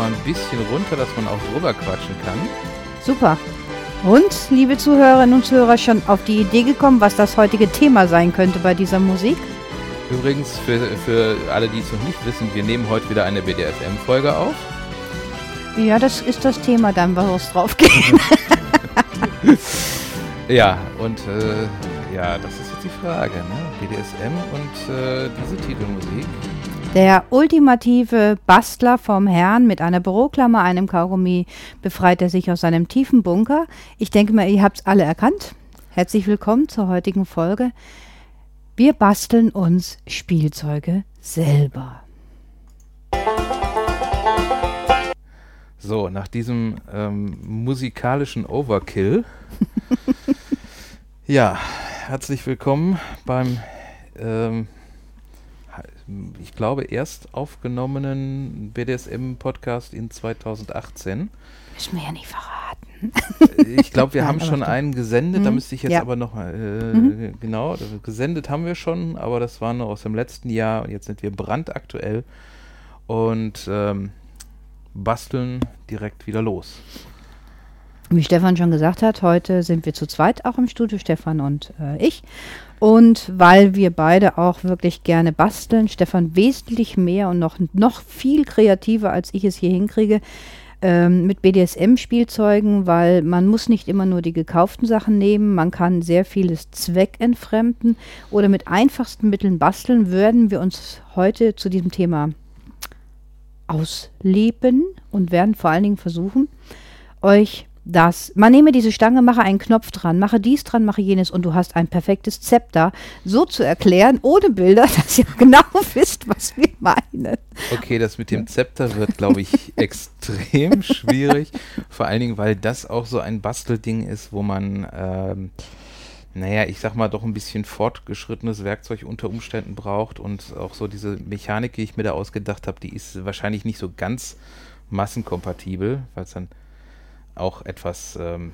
mal ein bisschen runter, dass man auch drüber quatschen kann. Super. Und, liebe Zuhörerinnen und Zuhörer, schon auf die Idee gekommen, was das heutige Thema sein könnte bei dieser Musik? Übrigens, für, für alle, die es noch nicht wissen, wir nehmen heute wieder eine BDSM-Folge auf. Ja, das ist das Thema dann, was drauf gehen. ja, und äh, ja, das ist jetzt die Frage, ne? BDSM und äh, diese Titelmusik. Der ultimative Bastler vom Herrn mit einer Büroklammer, einem Kaugummi, befreit er sich aus seinem tiefen Bunker. Ich denke mal, ihr habt es alle erkannt. Herzlich willkommen zur heutigen Folge. Wir basteln uns Spielzeuge selber. So, nach diesem ähm, musikalischen Overkill. ja, herzlich willkommen beim ähm, ich glaube, erst aufgenommenen BDSM-Podcast in 2018. Müssen wir ja nicht verraten. ich glaube, wir Nein, haben schon einen gesendet, mhm. da müsste ich jetzt ja. aber noch mal, äh, mhm. genau, gesendet haben wir schon, aber das war nur aus dem letzten Jahr und jetzt sind wir brandaktuell und ähm, basteln direkt wieder los. Wie Stefan schon gesagt hat, heute sind wir zu zweit auch im Studio, Stefan und äh, ich. Und weil wir beide auch wirklich gerne basteln, Stefan wesentlich mehr und noch, noch viel kreativer, als ich es hier hinkriege, ähm, mit BDSM-Spielzeugen, weil man muss nicht immer nur die gekauften Sachen nehmen, man kann sehr vieles zweckentfremden oder mit einfachsten Mitteln basteln, würden wir uns heute zu diesem Thema ausleben und werden vor allen Dingen versuchen, euch dass man nehme diese Stange, mache einen Knopf dran, mache dies dran, mache jenes und du hast ein perfektes Zepter, so zu erklären, ohne Bilder, dass ihr genau wisst, was wir meinen. Okay, das mit dem Zepter wird, glaube ich, extrem schwierig. Vor allen Dingen, weil das auch so ein Bastelding ist, wo man, ähm, naja, ich sag mal, doch ein bisschen fortgeschrittenes Werkzeug unter Umständen braucht und auch so diese Mechanik, die ich mir da ausgedacht habe, die ist wahrscheinlich nicht so ganz massenkompatibel, weil es dann auch etwas ähm,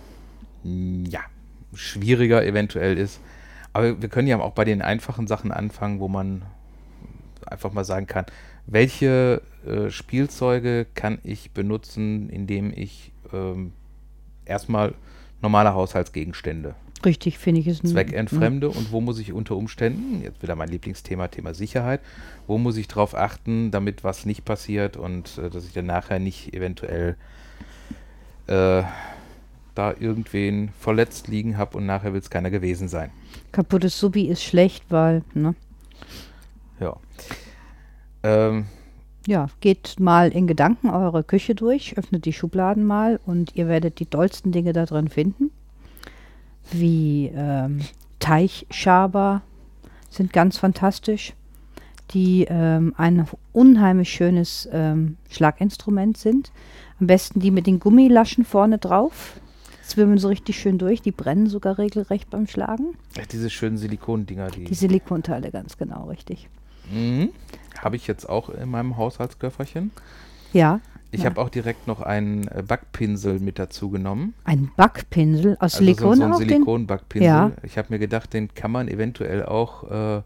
ja, schwieriger eventuell ist. Aber wir können ja auch bei den einfachen Sachen anfangen, wo man einfach mal sagen kann, welche äh, Spielzeuge kann ich benutzen, indem ich ähm, erstmal normale Haushaltsgegenstände Richtig, finde ich es. Zweckentfremde und wo muss ich unter Umständen, jetzt wieder mein Lieblingsthema, Thema Sicherheit, wo muss ich darauf achten, damit was nicht passiert und äh, dass ich dann nachher nicht eventuell äh, da irgendwen verletzt liegen habe und nachher will es keiner gewesen sein. Kaputtes Subi ist schlecht, weil, ne? Ja. Ähm, ja, geht mal in Gedanken eure Küche durch, öffnet die Schubladen mal und ihr werdet die dollsten Dinge da drin finden. Wie ähm, Teichschaber sind ganz fantastisch, die ähm, ein unheimlich schönes ähm, Schlaginstrument sind. Am besten die mit den Gummilaschen vorne drauf. Zwimmen so richtig schön durch. Die brennen sogar regelrecht beim Schlagen. Ach, diese schönen Silikondinger. Die, die Silikonteile, ganz genau, richtig. Mhm. Habe ich jetzt auch in meinem Haushaltsköfferchen. Ja. Ich ja. habe auch direkt noch einen äh, Backpinsel mit dazu genommen. Ein Backpinsel aus also Silikon? So, so ein Silikonbackpinsel. Ja. Ich habe mir gedacht, den kann man eventuell auch äh,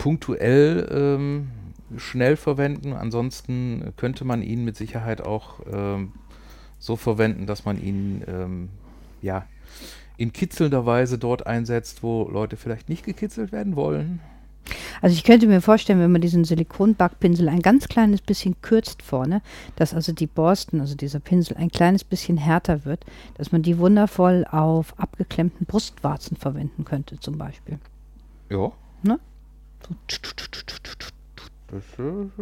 punktuell ähm, schnell verwenden. Ansonsten könnte man ihn mit Sicherheit auch ähm, so verwenden, dass man ihn ähm, ja, in kitzelnder Weise dort einsetzt, wo Leute vielleicht nicht gekitzelt werden wollen. Also ich könnte mir vorstellen, wenn man diesen Silikonbackpinsel ein ganz kleines bisschen kürzt vorne, dass also die Borsten, also dieser Pinsel ein kleines bisschen härter wird, dass man die wundervoll auf abgeklemmten Brustwarzen verwenden könnte zum Beispiel. Ja. Ne? So. Das,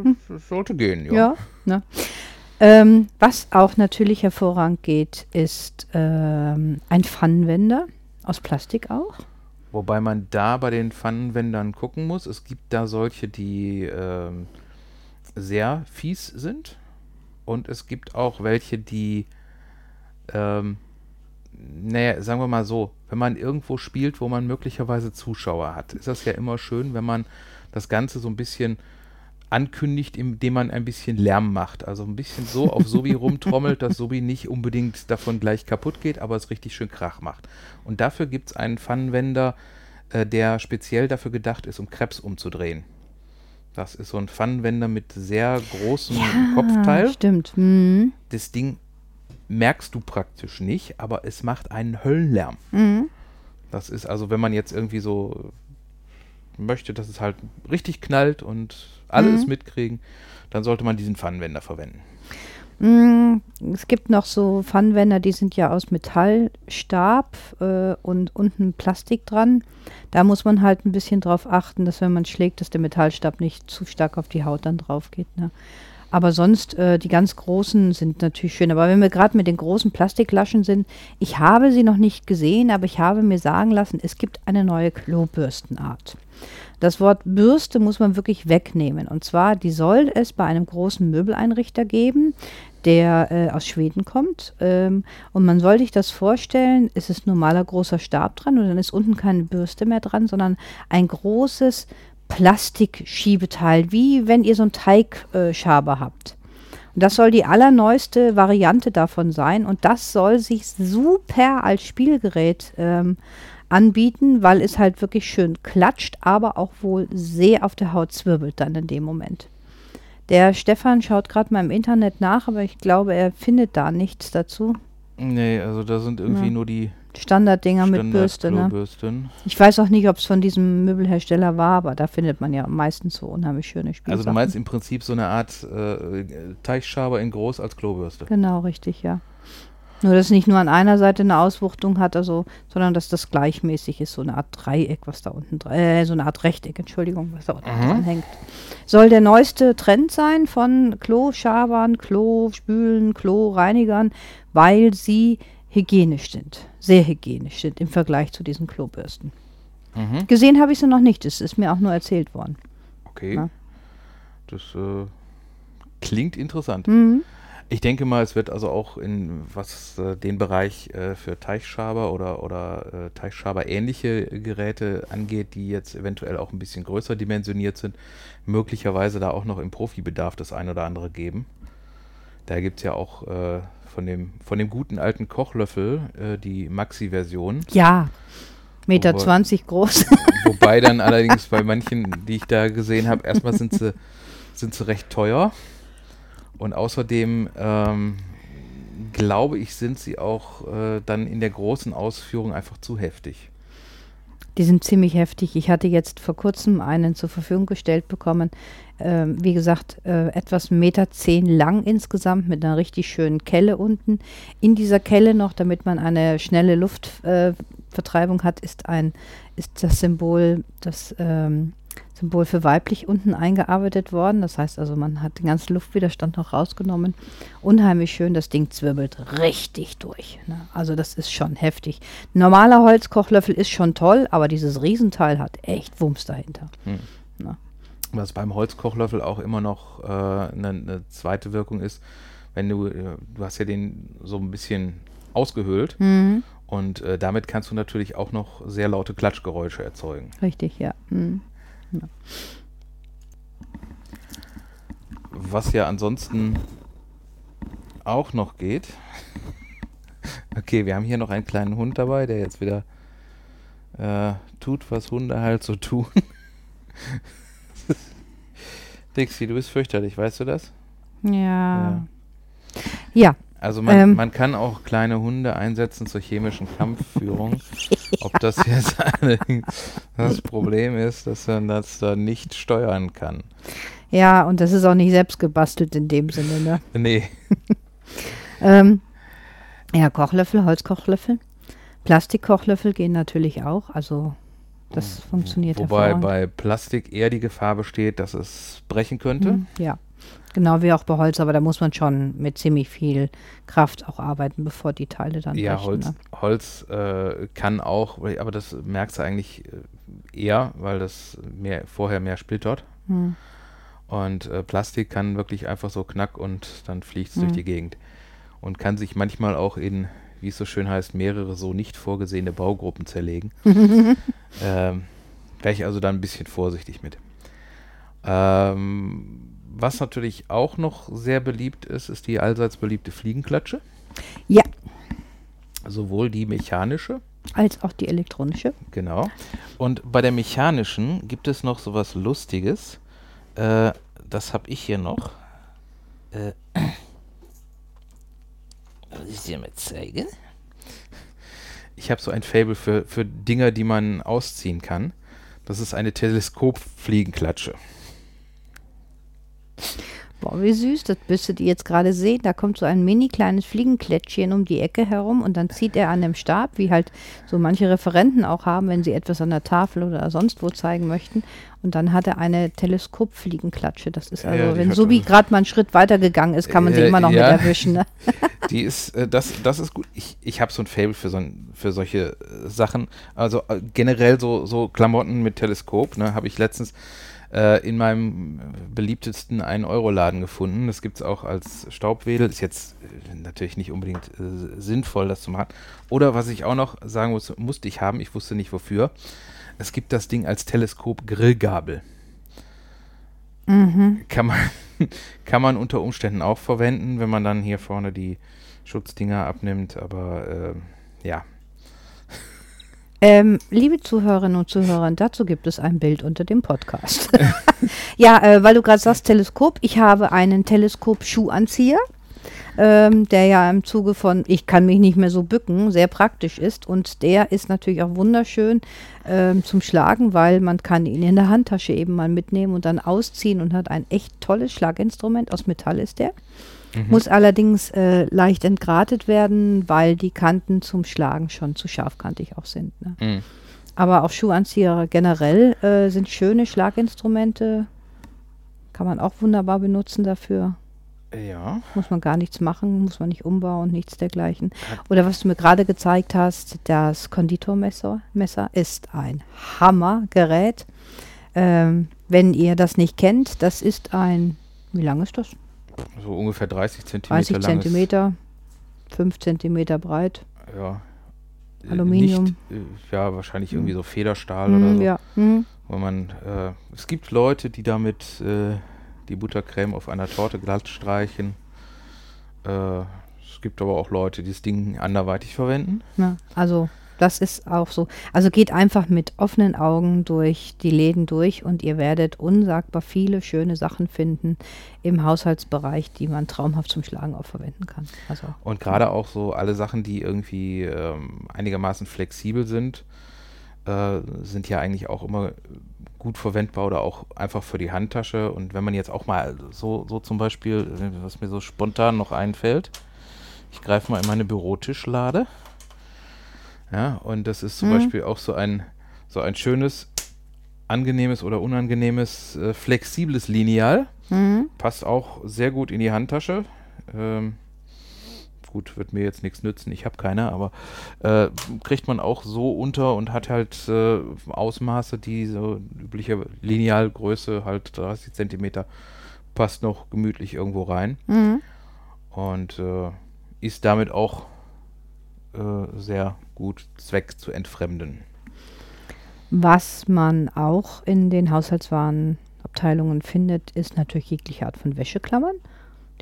das, das sollte gehen, ja. Ja, ne? ähm, was auch natürlich hervorragend geht, ist ähm, ein Pfannenwender aus Plastik auch. Wobei man da bei den Pfannenwändern gucken muss. Es gibt da solche, die ähm, sehr fies sind. Und es gibt auch welche, die, ähm, naja, sagen wir mal so, wenn man irgendwo spielt, wo man möglicherweise Zuschauer hat, ist das ja immer schön, wenn man das Ganze so ein bisschen ankündigt, indem man ein bisschen Lärm macht. Also ein bisschen so auf Sobi rumtrommelt, dass Sobi nicht unbedingt davon gleich kaputt geht, aber es richtig schön Krach macht. Und dafür gibt es einen Pfannenwender, äh, der speziell dafür gedacht ist, um Krebs umzudrehen. Das ist so ein Pfannenwender mit sehr großem Kopfteil. Stimmt. Mhm. Das Ding merkst du praktisch nicht, aber es macht einen Höllenlärm. Mhm. Das ist also, wenn man jetzt irgendwie so möchte, dass es halt richtig knallt und alles Mhm. mitkriegen, dann sollte man diesen Pfannenwender verwenden. Mm, Es gibt noch so Pfannenwender, die sind ja aus Metallstab äh, und unten Plastik dran. Da muss man halt ein bisschen drauf achten, dass wenn man schlägt, dass der Metallstab nicht zu stark auf die Haut dann drauf geht. Ne? Aber sonst, äh, die ganz großen sind natürlich schön. Aber wenn wir gerade mit den großen Plastiklaschen sind, ich habe sie noch nicht gesehen, aber ich habe mir sagen lassen, es gibt eine neue Klobürstenart. Das Wort Bürste muss man wirklich wegnehmen. Und zwar, die soll es bei einem großen Möbeleinrichter geben, der äh, aus Schweden kommt. Ähm, und man soll sich das vorstellen, es ist normaler großer Stab dran und dann ist unten keine Bürste mehr dran, sondern ein großes Plastikschiebeteil, wie wenn ihr so einen Teigschaber äh, habt. Und das soll die allerneueste Variante davon sein. Und das soll sich super als Spielgerät ähm, anbieten, weil es halt wirklich schön klatscht, aber auch wohl sehr auf der Haut zwirbelt dann in dem Moment. Der Stefan schaut gerade mal im Internet nach, aber ich glaube, er findet da nichts dazu. Nee, also da sind irgendwie Ja. nur die Standarddinger mit Bürste, ne? Ich weiß auch nicht, ob es von diesem Möbelhersteller war, aber da findet man ja meistens so unheimlich schöne Spielsachen. Also du meinst im Prinzip so eine Art äh, Teichschaber in groß als Klobürste. Genau, richtig, ja. Nur, dass es nicht nur an einer Seite eine Auswuchtung hat, also, sondern dass das gleichmäßig ist, so eine Art Dreieck, was da unten, äh, so eine Art Rechteck, Entschuldigung, was da unten Mhm. dran hängt. Soll der neueste Trend sein von Kloschabern, Klospülen, Kloreinigern, weil sie hygienisch sind, sehr hygienisch sind im Vergleich zu diesen Klobürsten. Mhm. Gesehen habe ich sie noch nicht, es ist mir auch nur erzählt worden. Okay. Ja. Das äh, klingt interessant. Mhm. Ich denke mal, es wird also auch in was äh, den Bereich äh, für Teichschaber oder, oder äh, Teichschaber-ähnliche Geräte angeht, die jetzt eventuell auch ein bisschen größer dimensioniert sind, möglicherweise da auch noch im Profibedarf das ein oder andere geben. Da gibt es ja auch äh, von, dem, von dem guten alten Kochlöffel äh, die Maxi-Version. Ja, Meter Wobei- 20 groß. Wobei dann allerdings bei manchen, die ich da gesehen habe, erstmal sind sie, sind sie recht teuer. Und außerdem ähm, glaube ich, sind sie auch äh, dann in der großen Ausführung einfach zu heftig. Die sind ziemlich heftig. Ich hatte jetzt vor kurzem einen zur Verfügung gestellt bekommen. Ähm, wie gesagt, äh, etwas Meter zehn lang insgesamt mit einer richtig schönen Kelle unten. In dieser Kelle noch, damit man eine schnelle Luftvertreibung äh, hat, ist ein ist das Symbol das ähm, Symbol für weiblich unten eingearbeitet worden. Das heißt also, man hat den ganzen Luftwiderstand noch rausgenommen. Unheimlich schön, das Ding zwirbelt richtig durch. Ne? Also das ist schon heftig. Normaler Holzkochlöffel ist schon toll, aber dieses Riesenteil hat echt Wumms dahinter. Was beim Holzkochlöffel auch immer noch äh, eine, eine zweite Wirkung ist, wenn du, äh, du hast ja den so ein bisschen ausgehöhlt Mhm. und äh, damit kannst du natürlich auch noch sehr laute Klatschgeräusche erzeugen. Richtig, ja. Mhm. Was ja ansonsten auch noch geht. Okay, wir haben hier noch einen kleinen Hund dabei, der jetzt wieder äh, tut, was Hunde halt so tun. Dixie, du bist fürchterlich, weißt du das? Ja. Ja, Also man, Ähm. man kann auch kleine Hunde einsetzen zur chemischen Kampfführung. Ob das jetzt allerdings das Problem ist, dass man das da nicht steuern kann. ja, und das ist auch nicht selbst gebastelt in dem Sinne, ne? Nee. Ähm, ja, Kochlöffel, Holzkochlöffel. Plastikkochlöffel gehen natürlich auch. Also das funktioniert Wobei bei Plastik eher die Gefahr besteht, dass es brechen könnte. Mhm, Ja, genau wie auch bei Holz, aber da muss man schon mit ziemlich viel Kraft auch arbeiten, bevor die Teile dann Ja, brechen. Holz, Ne? Holz äh, kann auch, aber das merkst du eigentlich äh, eher, weil das mehr, vorher mehr splittert. Hm. Und äh, Plastik kann wirklich einfach so knack und dann fliegt es durch Mhm. die Gegend. Und kann sich manchmal auch in, wie es so schön heißt, mehrere so nicht vorgesehene Baugruppen zerlegen. ähm, Wäre ich also da ein bisschen vorsichtig mit. Ähm, was natürlich auch noch sehr beliebt ist, ist die allseits beliebte Fliegenklatsche. Ja, Sowohl die mechanische, als auch die elektronische. genau. Und bei der mechanischen gibt es noch sowas Lustiges. Äh, das habe ich hier noch. Äh, muss ich dir mal zeigen? Ich habe so ein Fable für, für Dinger, die man ausziehen kann. Das ist eine Teleskopfliegenklatsche. Boah, wie süß, das müsstet ihr jetzt gerade sehen. Da kommt so ein mini kleines Fliegenklätschchen um die Ecke herum und dann zieht er an dem Stab, wie halt so manche Referenten auch haben, wenn sie etwas an der Tafel oder sonst wo zeigen möchten. Und dann hat er eine Teleskopfliegenklatsche. Das ist also, Ja, wenn hat so wie also- gerade mal einen Schritt weiter gegangen ist, kann man sie Äh, immer noch ja. mit erwischen. Ne? Die ist, äh, das, das ist gut. Ich, ich habe so ein Fable für, so ein, für solche äh, Sachen. Also äh, generell so, so Klamotten mit Teleskop, ne, habe ich letztens äh, in meinem beliebtesten 1-Euro-Laden gefunden. Das gibt es auch als Staubwedel. Ist jetzt äh, natürlich nicht unbedingt äh, sinnvoll, das zu machen. Oder was ich auch noch sagen muss, musste ich haben, ich wusste nicht wofür. Es gibt das Ding als Teleskop-Grillgabel. Mhm. Kann man, kann man unter Umständen auch verwenden, wenn man dann hier vorne die Schutzdinger abnimmt, aber äh, ja. Ähm, liebe Zuhörerinnen und Zuhörer, dazu gibt es ein Bild unter dem Podcast. ja, äh, weil du gerade sagst Teleskop, ich habe einen Teleskop-Schuhanzieher, ähm, der ja im Zuge von ich kann mich nicht mehr so bücken, sehr praktisch ist und der ist natürlich auch wunderschön ähm, zum Schlagen, weil man kann ihn in der Handtasche eben mal mitnehmen und dann ausziehen und hat ein echt tolles Schlaginstrument, aus Metall ist der. Muss allerdings äh, leicht entgratet werden, weil die Kanten zum Schlagen schon zu scharfkantig auch sind. Ne? Mm. Aber auch Schuhanzieher generell äh, sind schöne Schlaginstrumente. Kann man auch wunderbar benutzen dafür. Ja. Muss man gar nichts machen, muss man nicht umbauen, nichts dergleichen. Oder was du mir gerade gezeigt hast, das Konditormesser Messer ist ein Hammergerät. Ähm, wenn ihr das nicht kennt, das ist ein, wie lang ist das? So ungefähr 30 Zentimeter 30 langes. Zentimeter, 5 Zentimeter breit. Ja. Aluminium. Nicht, äh, ja, wahrscheinlich irgendwie so Federstahl Mhm, oder so. Ja. Mhm. Wo man, äh, es gibt Leute, die damit äh, die Buttercreme auf einer Torte glatt streichen. Äh, es gibt aber auch Leute, die das Ding anderweitig verwenden. Ja, also das ist auch so. Also geht einfach mit offenen Augen durch die Läden durch und ihr werdet unsagbar viele schöne Sachen finden im Haushaltsbereich, die man traumhaft zum Schlagen auch verwenden kann. Also Und gerade auch so alle Sachen, die irgendwie ähm, einigermaßen flexibel sind, äh, sind ja eigentlich auch immer gut verwendbar oder auch einfach für die Handtasche. Und wenn man jetzt auch mal so, so zum Beispiel, was mir so spontan noch einfällt, ich greife mal in meine Bürotischlade. Ja, und das ist zum Mhm. Beispiel auch so ein, so ein schönes, angenehmes oder unangenehmes, äh, flexibles Lineal. mhm. Passt auch sehr gut in die Handtasche. Ähm, gut, wird mir jetzt nichts nützen, ich habe keine, aber äh, kriegt man auch so unter und hat halt äh, Ausmaße, die so übliche Linealgröße, halt 30 Zentimeter, passt noch gemütlich irgendwo rein Mhm. und äh, ist damit auch äh, sehr gut Zweck zu entfremden. Was man auch in den Haushaltswarenabteilungen findet, ist natürlich jegliche Art von Wäscheklammern.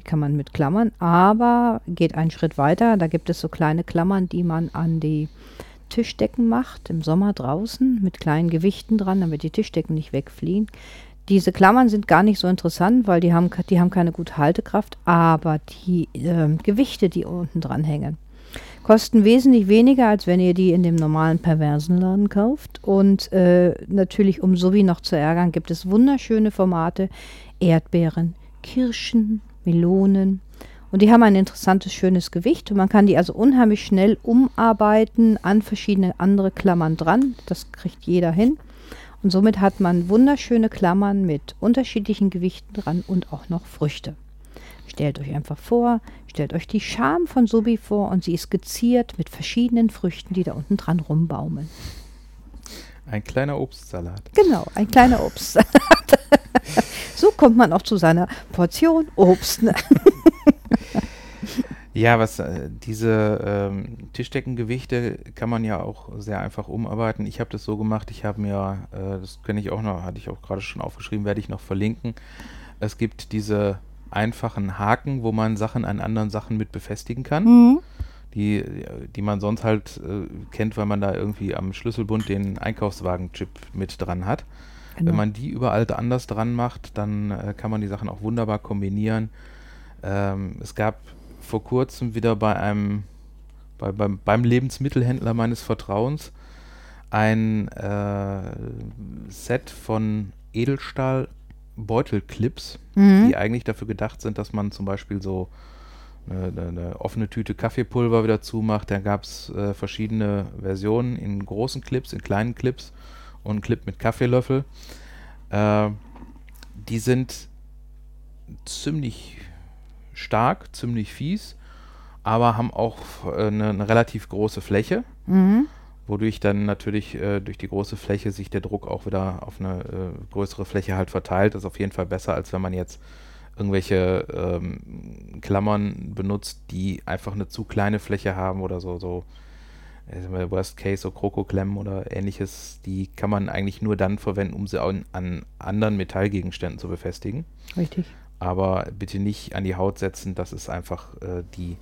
Kann man mit Klammern, aber geht einen Schritt weiter. Da gibt es so kleine Klammern, die man an die Tischdecken macht, im Sommer draußen, mit kleinen Gewichten dran, damit die Tischdecken nicht wegfliegen. Diese Klammern sind gar nicht so interessant, weil die haben, die haben keine gute Haltekraft, aber die ähm, Gewichte, die unten dran hängen, kosten wesentlich weniger, als wenn ihr die in dem normalen perversen Laden kauft. Und äh, natürlich, um Sowie noch zu ärgern, gibt es wunderschöne Formate. Erdbeeren, Kirschen, Melonen. Und die haben ein interessantes, schönes Gewicht. Und man kann die also unheimlich schnell umarbeiten an verschiedene andere Klammern dran. Das kriegt jeder hin. Und somit hat man wunderschöne Klammern mit unterschiedlichen Gewichten dran und auch noch Früchte. Stellt euch einfach vor, stellt euch die Scham von Subi vor und sie ist geziert mit verschiedenen Früchten, die da unten dran rumbaumeln. Ein kleiner Obstsalat. Genau, ein kleiner Obstsalat. so kommt man auch zu seiner Portion Obst. Ne? Ja, was äh, diese ähm, Tischdeckengewichte kann man ja auch sehr einfach umarbeiten. Ich habe das so gemacht, ich habe mir, äh, das kenne ich auch noch, hatte ich auch gerade schon aufgeschrieben, werde ich noch verlinken. Es gibt diese einfachen Haken, wo man Sachen an anderen Sachen mit befestigen kann, Mhm. Die, die man sonst halt äh, kennt, weil man da irgendwie am Schlüsselbund den Einkaufswagen-Chip mit dran hat. Genau. Wenn man die überall anders dran macht, dann äh, kann man die Sachen auch wunderbar kombinieren. Ähm, es gab vor kurzem wieder bei einem, bei, beim, beim Lebensmittelhändler meines Vertrauens ein äh, Set von Edelstahl Beutelclips, Mhm. die eigentlich dafür gedacht sind, dass man zum Beispiel so eine, eine, offene Tüte Kaffeepulver wieder zumacht. Da gab es äh, verschiedene Versionen in großen Clips, in kleinen Clips und einen Clip mit Kaffeelöffel. Äh, die sind ziemlich stark, ziemlich fies, aber haben auch äh, eine, eine relativ große Fläche Mhm. wodurch dann natürlich äh, durch die große Fläche sich der Druck auch wieder auf eine äh, größere Fläche halt verteilt. Das ist auf jeden Fall besser, als wenn man jetzt irgendwelche ähm, Klammern benutzt, die einfach eine zu kleine Fläche haben oder so, so Worst Case, so Krokoklemmen oder ähnliches, die kann man eigentlich nur dann verwenden, um sie an, an anderen Metallgegenständen zu befestigen. Richtig. Aber bitte nicht an die Haut setzen, das ist einfach äh, die,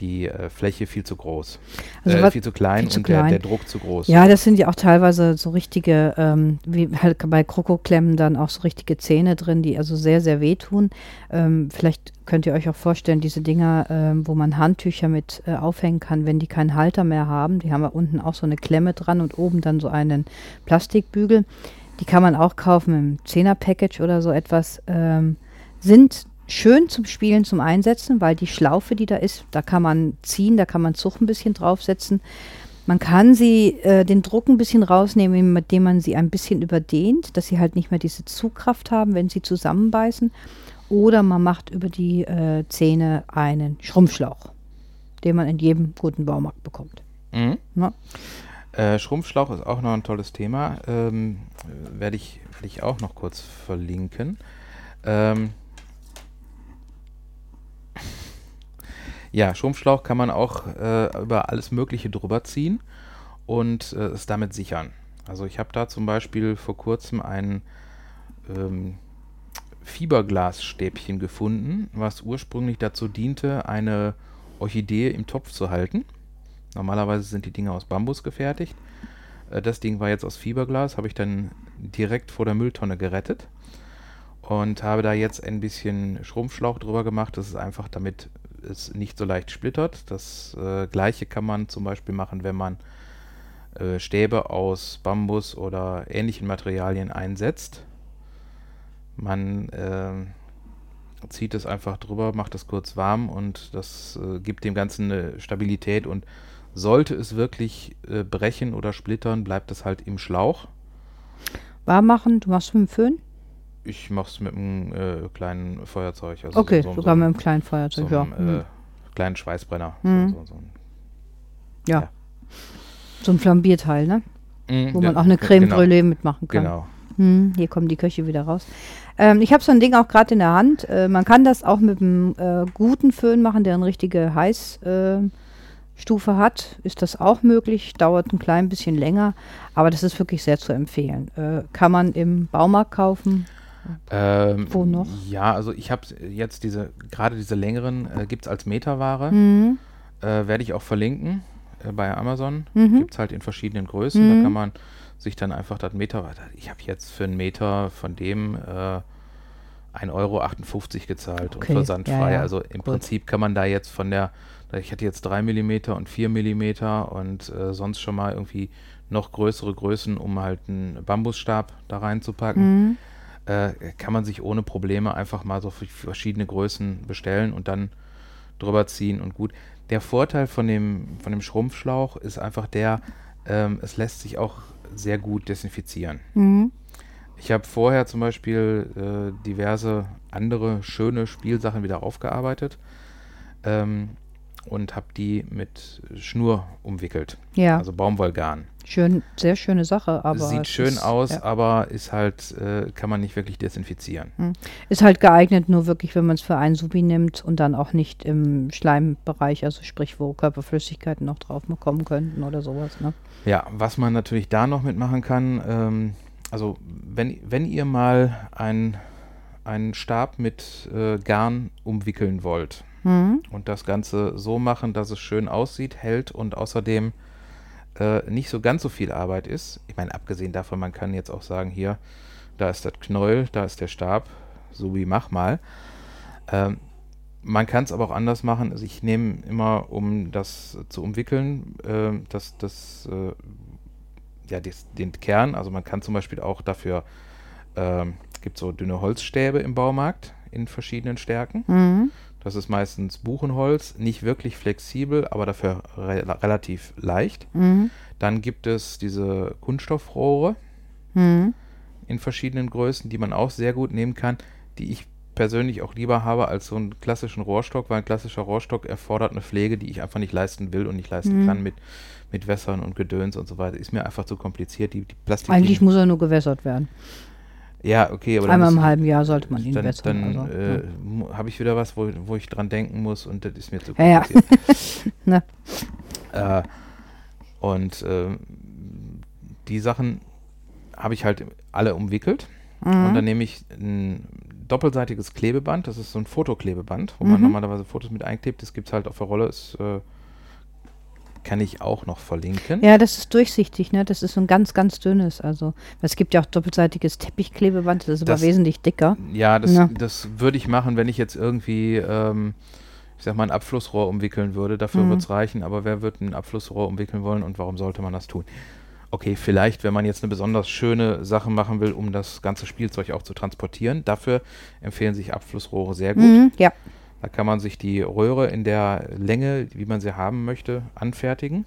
die äh, Fläche viel zu groß. Also äh, viel zu klein viel zu und Der, klein. der Druck zu groß. Ja, das sind ja auch teilweise so richtige, ähm, wie halt bei Krokoklemmen dann auch so richtige Zähne drin, die also sehr, sehr wehtun. Ähm, vielleicht könnt ihr euch auch vorstellen, diese Dinger, ähm, wo man Handtücher mit äh, aufhängen kann, wenn die keinen Halter mehr haben. Die haben ja unten auch so eine Klemme dran und oben dann so einen Plastikbügel. Die kann man auch kaufen im 10er-Package oder so etwas. Ähm, sind schön zum Spielen, zum Einsetzen, weil die Schlaufe, die da ist, da kann man ziehen, da kann man Zug ein bisschen draufsetzen. Man kann sie äh, den Druck ein bisschen rausnehmen, mit dem man sie ein bisschen überdehnt, dass sie halt nicht mehr diese Zugkraft haben, wenn sie zusammenbeißen. Oder man macht über die äh, Zähne einen Schrumpfschlauch, den man in jedem guten Baumarkt bekommt. Mhm. Ja. Äh, Schrumpfschlauch ist auch noch ein tolles Thema. Ähm, äh, Werde ich, werd ich auch noch kurz verlinken. Ähm, ja, Schrumpfschlauch kann man auch äh, über alles Mögliche drüber ziehen und äh, es damit sichern. Also ich habe da zum Beispiel vor kurzem ein ähm, Fiberglasstäbchen gefunden, was ursprünglich dazu diente, eine Orchidee im Topf zu halten. Normalerweise sind die Dinge aus Bambus gefertigt. Äh, Das Ding war jetzt aus Fiberglas, habe ich dann direkt vor der Mülltonne gerettet und habe da jetzt ein bisschen Schrumpfschlauch drüber gemacht. Das ist einfach, damit es nicht so leicht splittert. Das äh, gleiche kann man zum Beispiel machen, wenn man äh, Stäbe aus Bambus oder ähnlichen Materialien einsetzt. Man ähm, zieht es einfach drüber, macht es kurz warm und das äh, gibt dem Ganzen eine Stabilität und sollte es wirklich äh, brechen oder splittern, bleibt es halt im Schlauch. Warm machen, du machst mit dem Föhn? Ich mache es mit einem äh, kleinen Feuerzeug. Also Okay, so, so, sogar so, mit einem kleinen so Feuerzeug, ja. einem, Hm. äh, kleinen Schweißbrenner. Mhm. So, so, so. ein- ja. ja. So ein Flambierteil, ne? Mhm, Wo ja, man auch eine Creme genau, Brûlée mitmachen kann. Genau. Hm, hier kommen die Köche wieder raus. Ähm, ich habe so ein Ding auch gerade in der Hand. Äh, man kann das auch mit einem äh, guten Föhn machen, der eine richtige Heißstufe Stufe hat. Ist das auch möglich? Dauert ein klein bisschen länger, aber das ist wirklich sehr zu empfehlen. Äh, kann man im Baumarkt kaufen. Ähm, Wo noch? Ja, also ich habe jetzt diese, gerade diese längeren, äh, gibt es als Meterware. Mhm. Äh, Werde ich auch verlinken äh, bei Amazon. Mhm. Gibt es halt in verschiedenen Größen. Mhm. Da kann man sich dann einfach das Meter, ich habe jetzt für einen Meter von dem äh, 1,58 Euro gezahlt Okay, und versandfrei. ja, ja, also im gut. Prinzip kann man da jetzt von der, ich hatte jetzt 3 mm und 4 mm und äh, sonst schon mal irgendwie noch größere Größen, um halt einen Bambusstab da reinzupacken Mhm. Äh, kann man sich ohne Probleme einfach mal so verschiedene Größen bestellen und dann drüber ziehen und gut. Der Vorteil von dem, von dem Schrumpfschlauch ist einfach der, ähm, es lässt sich auch sehr gut desinfizieren. Mhm. Ich habe vorher zum Beispiel äh, diverse andere schöne Spielsachen wieder aufgearbeitet ähm, und habe die mit Schnur umwickelt, Ja, also Baumwollgarn. Schön, sehr schöne Sache, aber Sieht schön ist, aus, ja. aber ist halt, äh, kann man nicht wirklich desinfizieren. Ist halt geeignet, nur wirklich, wenn man es für einen Subi nimmt und dann auch nicht im Schleimbereich, also sprich, wo Körperflüssigkeiten noch drauf kommen könnten oder sowas. Ne? Ja, was man natürlich da noch mitmachen kann, ähm, also wenn, wenn ihr mal ein, einen Stab mit äh, Garn umwickeln wollt Mhm. und das Ganze so machen, dass es schön aussieht, hält und außerdem äh, nicht so ganz so viel Arbeit ist. Ich meine, abgesehen davon, man kann jetzt auch sagen, hier, da ist das Knäuel, da ist der Stab, so wie mach mal. Ähm, man kann es aber auch anders machen. Also ich nehme immer, um das zu umwickeln, äh, das, das, äh, ja, des, den Kern. Also man kann zum Beispiel auch dafür, äh, gibt so dünne Holzstäbe im Baumarkt in verschiedenen Stärken. Mhm. Das ist meistens Buchenholz, nicht wirklich flexibel, aber dafür re relativ leicht. Mhm. Dann gibt es diese Kunststoffrohre Mhm. in verschiedenen Größen, die man auch sehr gut nehmen kann, die ich persönlich auch lieber habe als so einen klassischen Rohrstock, weil ein klassischer Rohrstock erfordert eine Pflege, die ich einfach nicht leisten will und nicht leisten Mhm. kann mit, mit Wässern und Gedöns und so weiter. Ist mir einfach zu kompliziert. Die, die Plastik. Eigentlich muss er nur gewässert werden. Ja, okay, aber Einmal im halben Jahr sollte man ihn dann, wässern. dann also, äh, ja. habe ich wieder was, wo, wo ich dran denken muss und das ist mir zu Ja, ja. kompliziert. Ne. äh, und ähm, die Sachen habe ich halt alle umwickelt Mhm. und dann nehme ich ein doppelseitiges Klebeband, das ist so ein Fotoklebeband, wo man Mhm. normalerweise Fotos mit einklebt. Das gibt es halt auf der Rolle, ist, äh, kann ich auch noch verlinken. Ja, das ist durchsichtig, ne? Das ist so ein ganz, ganz dünnes. Also, es gibt ja auch doppelseitiges Teppichklebeband, das ist Das- aber wesentlich dicker. Ja, das, Ja. das würde ich machen, wenn ich jetzt irgendwie, ähm, ich sag mal, ein Abflussrohr umwickeln würde. Dafür Mhm. wird es reichen, aber wer wird ein Abflussrohr umwickeln wollen und warum sollte man das tun? Okay, vielleicht, wenn man jetzt eine besonders schöne Sache machen will, um das ganze Spielzeug auch zu transportieren. Dafür empfehlen sich Abflussrohre sehr gut. Mhm, ja. Da kann man sich die Röhre in der Länge, wie man sie haben möchte, anfertigen.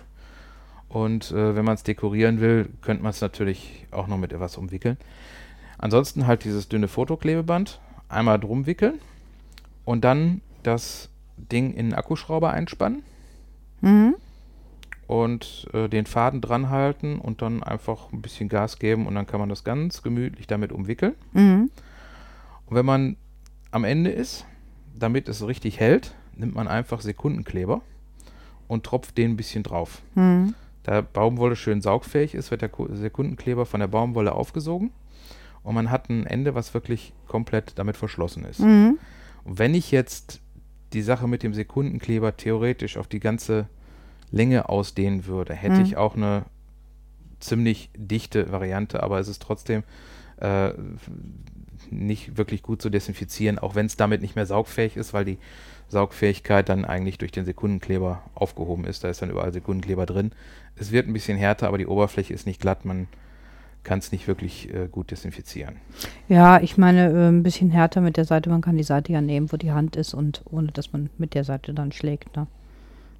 Und äh, wenn man es dekorieren will, könnte man es natürlich auch noch mit etwas umwickeln. Ansonsten halt dieses dünne Fotoklebeband einmal drum wickeln und dann das Ding in einen Akkuschrauber einspannen Mhm. und äh, den Faden dran halten und dann einfach ein bisschen Gas geben und dann kann man das ganz gemütlich damit umwickeln. Mhm. Und wenn man am Ende ist, damit es richtig hält, nimmt man einfach Sekundenkleber und tropft den ein bisschen drauf. Mhm. Da Baumwolle schön saugfähig ist, wird der Ku- Sekundenkleber von der Baumwolle aufgesogen und man hat ein Ende, was wirklich komplett damit verschlossen ist. Mhm. Und wenn ich jetzt die Sache mit dem Sekundenkleber theoretisch auf die ganze Länge ausdehnen würde, hätte Mhm. ich auch eine ziemlich dichte Variante, aber es ist trotzdem äh, nicht wirklich gut zu desinfizieren, auch wenn es damit nicht mehr saugfähig ist, weil die Saugfähigkeit dann eigentlich durch den Sekundenkleber aufgehoben ist. Da ist dann überall Sekundenkleber drin. Es wird ein bisschen härter, aber die Oberfläche ist nicht glatt. Man kann es nicht wirklich äh, gut desinfizieren. Ja, ich meine, äh, ein bisschen härter mit der Seite. Man kann die Seite ja nehmen, wo die Hand ist und ohne, dass man mit der Seite dann schlägt. Ne?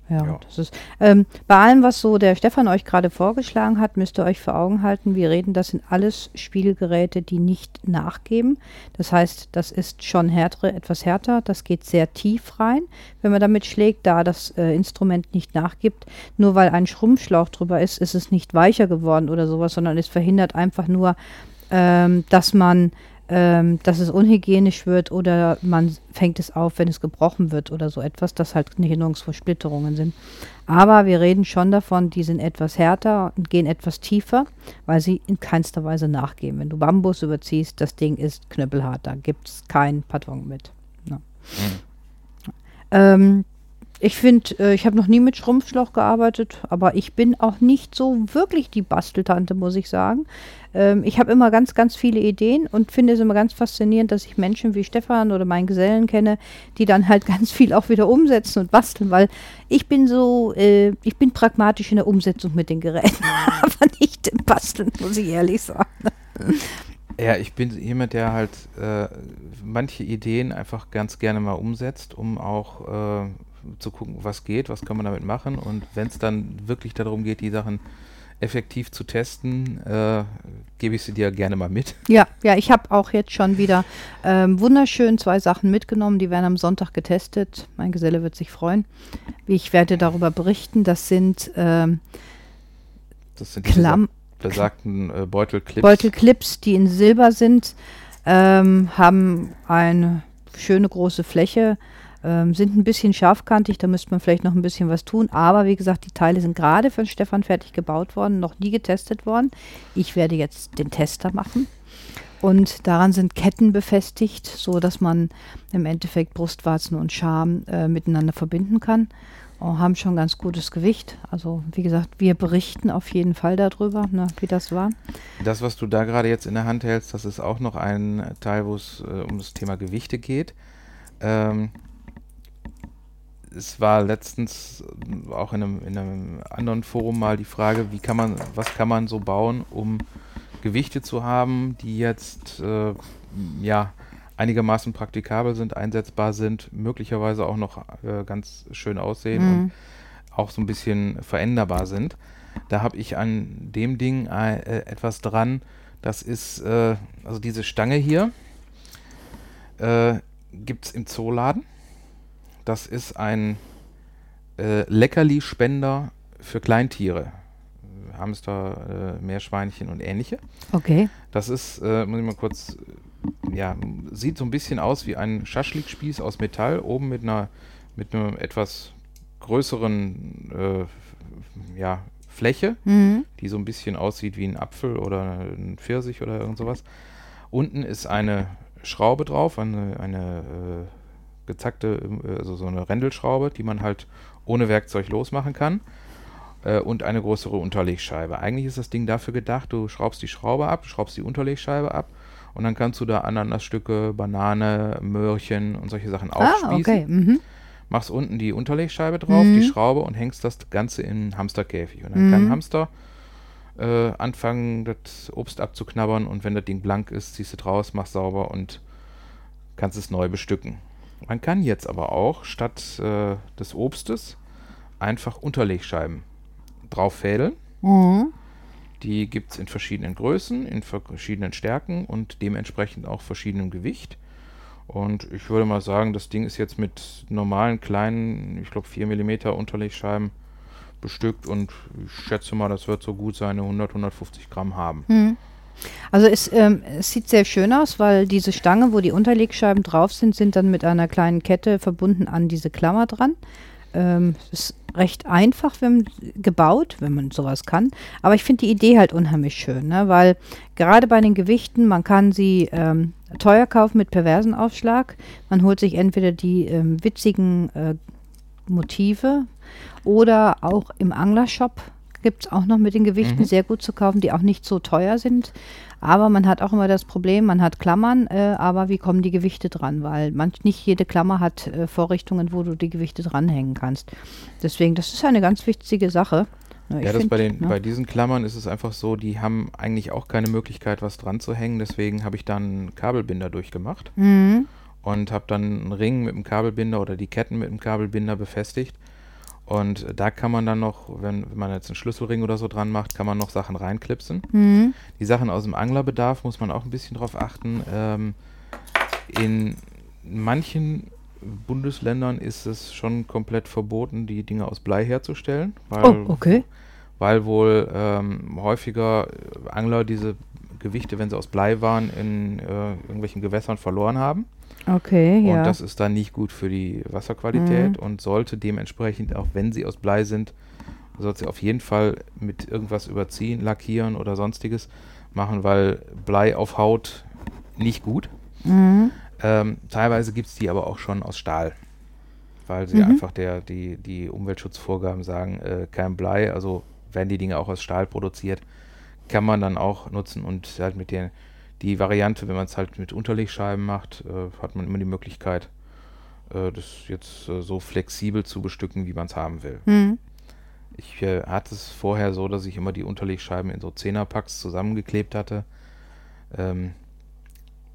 Ja, Ja. das ist. Ähm, bei allem, was so der Stefan euch gerade vorgeschlagen hat, müsst ihr euch vor Augen halten, wir reden, das sind alles Spielgeräte, die nicht nachgeben. Das heißt, das ist schon härtere, etwas härter. Das geht sehr tief rein, wenn man damit schlägt, da das äh, Instrument nicht nachgibt. Nur weil ein Schrumpfschlauch drüber ist, ist es nicht weicher geworden oder sowas, sondern es verhindert einfach nur, ähm, dass man, ähm, dass es unhygienisch wird oder man fängt es auf, wenn es gebrochen wird oder so etwas, dass halt nicht nirgendwo Splitterungen sind. Aber wir reden schon davon, die sind etwas härter und gehen etwas tiefer, weil sie in keinster Weise nachgeben. Wenn du Bambus überziehst, das Ding ist knüppelhart, da gibt es keinen Pardon mit. Ne? Ähm, ich finde, äh, ich habe noch nie mit Schrumpfschlauch gearbeitet, aber ich bin auch nicht so wirklich die Basteltante, muss ich sagen. Ähm, ich habe immer ganz, ganz viele Ideen und finde es immer ganz faszinierend, dass ich Menschen wie Stefan oder meinen Gesellen kenne, die dann halt ganz viel auch wieder umsetzen und basteln, weil ich bin so, äh, ich bin pragmatisch in der Umsetzung mit den Geräten, aber nicht im Basteln, muss ich ehrlich sagen. Ja, ich bin jemand, der halt äh, manche Ideen einfach ganz gerne mal umsetzt, um auch äh, zu gucken, was geht, was kann man damit machen. Und wenn es dann wirklich darum geht, die Sachen effektiv zu testen, äh, gebe ich sie dir gerne mal mit. Ja, ja, ich habe auch jetzt schon wieder ähm, wunderschön zwei Sachen mitgenommen. Die werden am Sonntag getestet. Mein Geselle wird sich freuen. Ich werde darüber berichten. Das sind ähm, Das sind Klamm besagten äh, Beutelclips. Beutelclips, die in Silber sind, ähm, haben eine schöne große Fläche, ähm, sind ein bisschen scharfkantig, da müsste man vielleicht noch ein bisschen was tun. Aber wie gesagt, die Teile sind gerade für Stefan fertig gebaut worden, noch nie getestet worden. Ich werde jetzt den Tester machen. Und daran sind Ketten befestigt, so dass man im Endeffekt Brustwarzen und Scham äh, miteinander verbinden kann. oh, haben schon ganz gutes Gewicht. Also wie gesagt, wir berichten auf jeden Fall darüber, ne, wie das war. Das, was du da gerade jetzt in der Hand hältst, das ist auch noch ein Teil, wo es äh, um das Thema Gewichte geht. Ähm, es war letztens auch in einem, in einem anderen Forum mal die Frage, wie kann man, was kann man so bauen, um Gewichte zu haben, die jetzt äh, ja einigermaßen praktikabel sind, einsetzbar sind, möglicherweise auch noch äh, ganz schön aussehen mhm. und auch so ein bisschen veränderbar sind. Da habe ich an dem Ding äh, etwas dran. Das ist äh, also diese Stange hier. Äh, Gibt es im Zooladen. Das ist ein äh, Leckerli-Spender für Kleintiere. Hamster, äh, Meerschweinchen und ähnliche. Okay. Das ist, äh, muss ich mal kurz ja, sieht so ein bisschen aus wie ein Schaschlikspieß aus Metall, oben mit einer, mit einer etwas größeren äh, ja, Fläche, mhm. die so ein bisschen aussieht wie ein Apfel oder ein Pfirsich oder irgend sowas. Unten ist eine Schraube drauf, eine, eine äh, gezackte, äh, also so eine Rändelschraube, die man halt ohne Werkzeug losmachen kann. Äh, und eine größere Unterlegscheibe. Eigentlich ist das Ding dafür gedacht, du schraubst die Schraube ab, schraubst die Unterlegscheibe ab und dann kannst du da Ananasstücke, Banane, Möhrchen und solche Sachen aufspießen. Ah, okay. Mhm. Machst unten die Unterlegscheibe drauf, mhm. die Schraube und hängst das Ganze in Hamsterkäfig. Und dann mhm. kann Hamster äh, anfangen, das Obst abzuknabbern und wenn das Ding blank ist, ziehst du draus, machst sauber und kannst es neu bestücken. Man kann jetzt aber auch statt äh, des Obstes einfach Unterlegscheiben drauf fädeln. Mhm. Die gibt es in verschiedenen Größen, in verschiedenen Stärken und dementsprechend auch verschiedenem Gewicht. Und ich würde mal sagen, das Ding ist jetzt mit normalen kleinen, ich glaube 4 mm Unterlegscheiben bestückt und ich schätze mal, das wird so gut seine 100, 150 Gramm haben. Hm. Also es, ähm, es, sieht sehr schön aus, weil diese Stange, wo die Unterlegscheiben drauf sind, sind dann mit einer kleinen Kette verbunden an diese Klammer dran. Ähm, ist recht einfach wenn, gebaut, wenn man sowas kann. Aber ich finde die Idee halt unheimlich schön, ne? weil gerade bei den Gewichten, man kann sie ähm, teuer kaufen mit perversen Aufschlag. Man holt sich entweder die ähm, witzigen äh, Motive oder auch im Anglershop gibt es auch noch mit den Gewichten mhm. sehr gut zu kaufen, die auch nicht so teuer sind. Aber man hat auch immer das Problem, man hat Klammern, äh, aber wie kommen die Gewichte dran? Weil manch, nicht jede Klammer hat äh, Vorrichtungen, wo du die Gewichte dranhängen kannst. Deswegen, das ist eine ganz wichtige Sache. Ja, ja das find, bei, den, ne? bei diesen Klammern ist es einfach so, die haben eigentlich auch keine Möglichkeit, was dran zu hängen. Deswegen habe ich dann einen Kabelbinder durchgemacht mhm. und habe dann einen Ring mit dem Kabelbinder oder die Ketten mit dem Kabelbinder befestigt und da kann man dann noch, wenn, wenn, man jetzt einen Schlüsselring oder so dran macht, kann man noch Sachen reinklipsen. Mhm. Die Sachen aus dem Anglerbedarf muss man auch ein bisschen drauf achten. Ähm, in manchen Bundesländern ist es schon komplett verboten, die Dinge aus Blei herzustellen. Weil, oh, okay. Weil wohl ähm, häufiger Angler diese Gewichte, wenn sie aus Blei waren, in äh, irgendwelchen Gewässern verloren haben. Okay, und ja. Und das ist dann nicht gut für die Wasserqualität mhm. und sollte dementsprechend, auch wenn sie aus Blei sind, sollte sie auf jeden Fall mit irgendwas überziehen, lackieren oder sonstiges machen, weil Blei auf Haut nicht gut. Mhm. Ähm, teilweise gibt es die aber auch schon aus Stahl, weil sie mhm. einfach der, die, die Umweltschutzvorgaben sagen, äh, kein Blei, also werden die Dinge auch aus Stahl produziert, kann man dann auch nutzen und halt mit den die Variante, wenn man es halt mit Unterlegscheiben macht, äh, hat man immer die Möglichkeit, äh, das jetzt äh, so flexibel zu bestücken, wie man es haben will. Mhm. Ich hatte es vorher so, dass ich immer die Unterlegscheiben in so Zehnerpacks zusammengeklebt hatte. Ähm,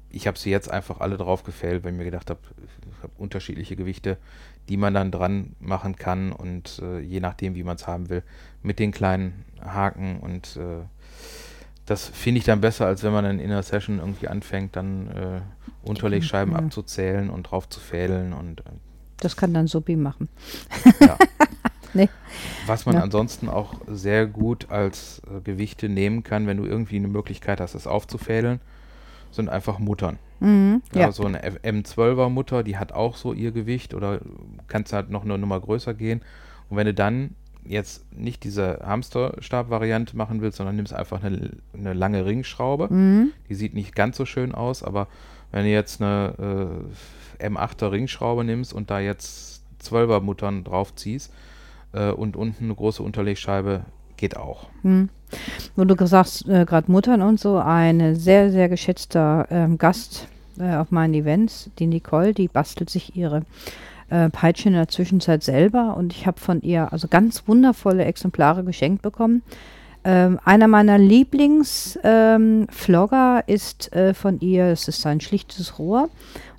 ich habe sie jetzt einfach alle drauf gefällt, weil ich mir gedacht habe, ich habe unterschiedliche Gewichte, die man dann dran machen kann und je nachdem, wie man es haben will, mit den kleinen Haken und das finde ich dann besser, als wenn man dann in der Session irgendwie anfängt, dann äh, Unterlegscheiben ja. abzuzählen und drauf zu fädeln und äh, das kann dann Subi machen. Ja. nee. Was man ja. ansonsten auch sehr gut als äh, Gewichte nehmen kann, wenn du irgendwie eine Möglichkeit hast, es aufzufädeln, sind einfach Muttern. Mhm, ja, ja. So eine M12er Mutter, die hat auch so ihr Gewicht oder kannst halt noch eine Nummer größer gehen. Und wenn du dann jetzt nicht diese Hamsterstab-Variante machen willst, sondern nimmst einfach eine, eine lange Ringschraube. Mhm. Die sieht nicht ganz so schön aus, aber wenn du jetzt eine äh, M8er Ringschraube nimmst und da jetzt 12er Muttern drauf ziehst, äh, und unten eine große Unterlegscheibe geht auch. Hm. Wo du sagst, äh, gerade Muttern und so, ein sehr, sehr geschätzter ähm, Gast äh, auf meinen Events, die Nicole, die bastelt sich ihre äh, Peitsche in der Zwischenzeit selber und ich habe von ihr also ganz wundervolle Exemplare geschenkt bekommen. Ähm, einer meiner Lieblingsflogger ähm, ist äh, von ihr, es ist ein schlichtes Rohr.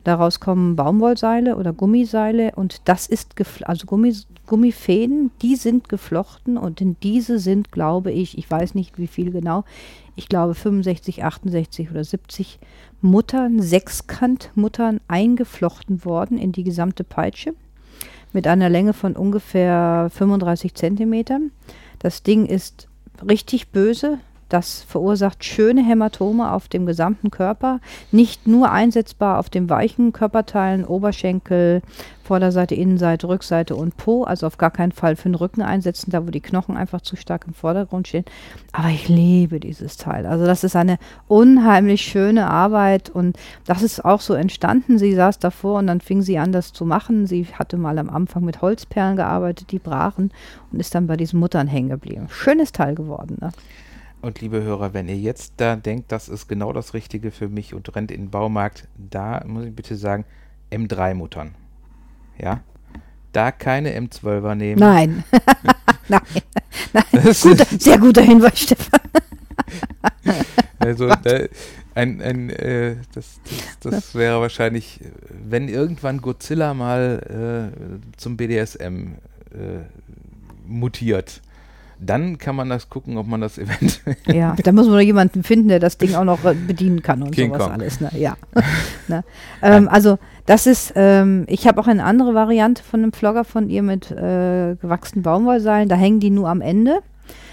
Daraus kommen Baumwollseile oder Gummiseile und das ist, also Gummi, Gummifäden, die sind geflochten und in diese sind, glaube ich, ich weiß nicht wie viel genau, ich glaube 65, 68 oder 70 Muttern, Sechskantmuttern eingeflochten worden in die gesamte Peitsche mit einer Länge von ungefähr 35 Zentimetern. Das Ding ist richtig böse. Das verursacht schöne Hämatome auf dem gesamten Körper. Nicht nur einsetzbar auf den weichen Körperteilen, Oberschenkel, Vorderseite, Innenseite, Rückseite und Po. Also auf gar keinen Fall für den Rücken einsetzen, da wo die Knochen einfach zu stark im Vordergrund stehen. Aber ich liebe dieses Teil. Also das ist eine unheimlich schöne Arbeit und das ist auch so entstanden. Sie saß davor und dann fing sie an, das zu machen. Sie hatte mal am Anfang mit Holzperlen gearbeitet, die brachen und ist dann bei diesen Muttern hängen geblieben. Schönes Teil geworden. Ne? Und liebe Hörer, wenn ihr jetzt da denkt, das ist genau das Richtige für mich und rennt in den Baumarkt, da muss ich bitte sagen, M3-Muttern. Ja? Da keine M12er nehmen. Nein. Nein. Nein. Guter, sehr guter Hinweis, Stefan. also, da, ein, ein, äh, das, das, das wäre wahrscheinlich, wenn irgendwann Godzilla mal äh, zum BDSM äh, mutiert dann kann man das gucken, ob man das eventuell. Ja, da muss man jemanden finden, der das Ding auch noch bedienen kann und King sowas Kong. alles. Ne? Ja. ne? ähm, also das ist, ähm, ich habe auch eine andere Variante von einem Vlogger von ihr mit äh, gewachsenen Baumwollseilen. Da hängen die nur am Ende.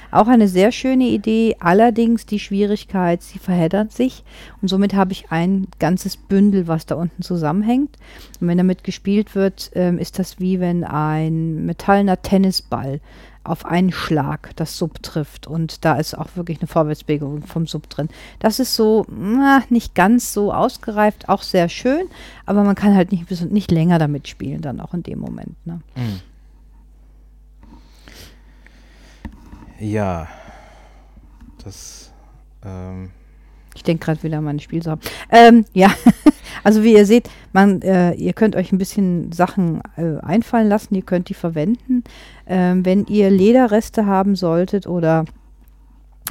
Auch eine sehr schöne Idee, allerdings die Schwierigkeit, sie verheddert sich und somit habe ich ein ganzes Bündel, was da unten zusammenhängt. Und wenn damit gespielt wird, ähm, ist das wie wenn ein metallener Tennisball auf einen Schlag das Sub trifft. Und da ist auch wirklich eine Vorwärtsbewegung vom Sub drin. Das ist so na, nicht ganz so ausgereift, auch sehr schön, aber man kann halt nicht, nicht länger damit spielen, dann auch in dem Moment. Ne? Mhm. Ja, das. Ähm ich denke gerade wieder an meine Spielsache. Ähm, ja, also wie ihr seht, man, äh, ihr könnt euch ein bisschen Sachen äh, einfallen lassen, ihr könnt die verwenden. Ähm, wenn ihr Lederreste haben solltet oder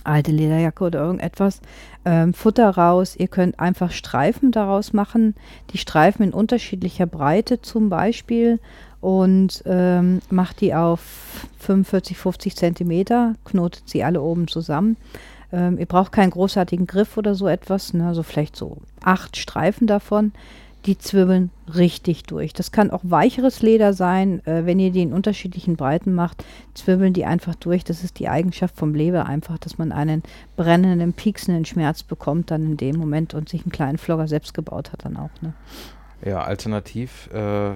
alte Lederjacke oder irgendetwas, ähm, Futter raus. Ihr könnt einfach Streifen daraus machen. Die Streifen in unterschiedlicher Breite zum Beispiel und ähm, macht die auf 45, 50 Zentimeter, knotet sie alle oben zusammen. Ähm, ihr braucht keinen großartigen Griff oder so etwas, ne? also vielleicht so acht Streifen davon. Die zwirbeln richtig durch. Das kann auch weicheres Leder sein. Äh, wenn ihr die in unterschiedlichen Breiten macht, zwirbeln die einfach durch. Das ist die Eigenschaft vom Leber einfach, dass man einen brennenden, pieksenden Schmerz bekommt dann in dem Moment und sich einen kleinen Flogger selbst gebaut hat dann auch. Ne? Ja, alternativ äh,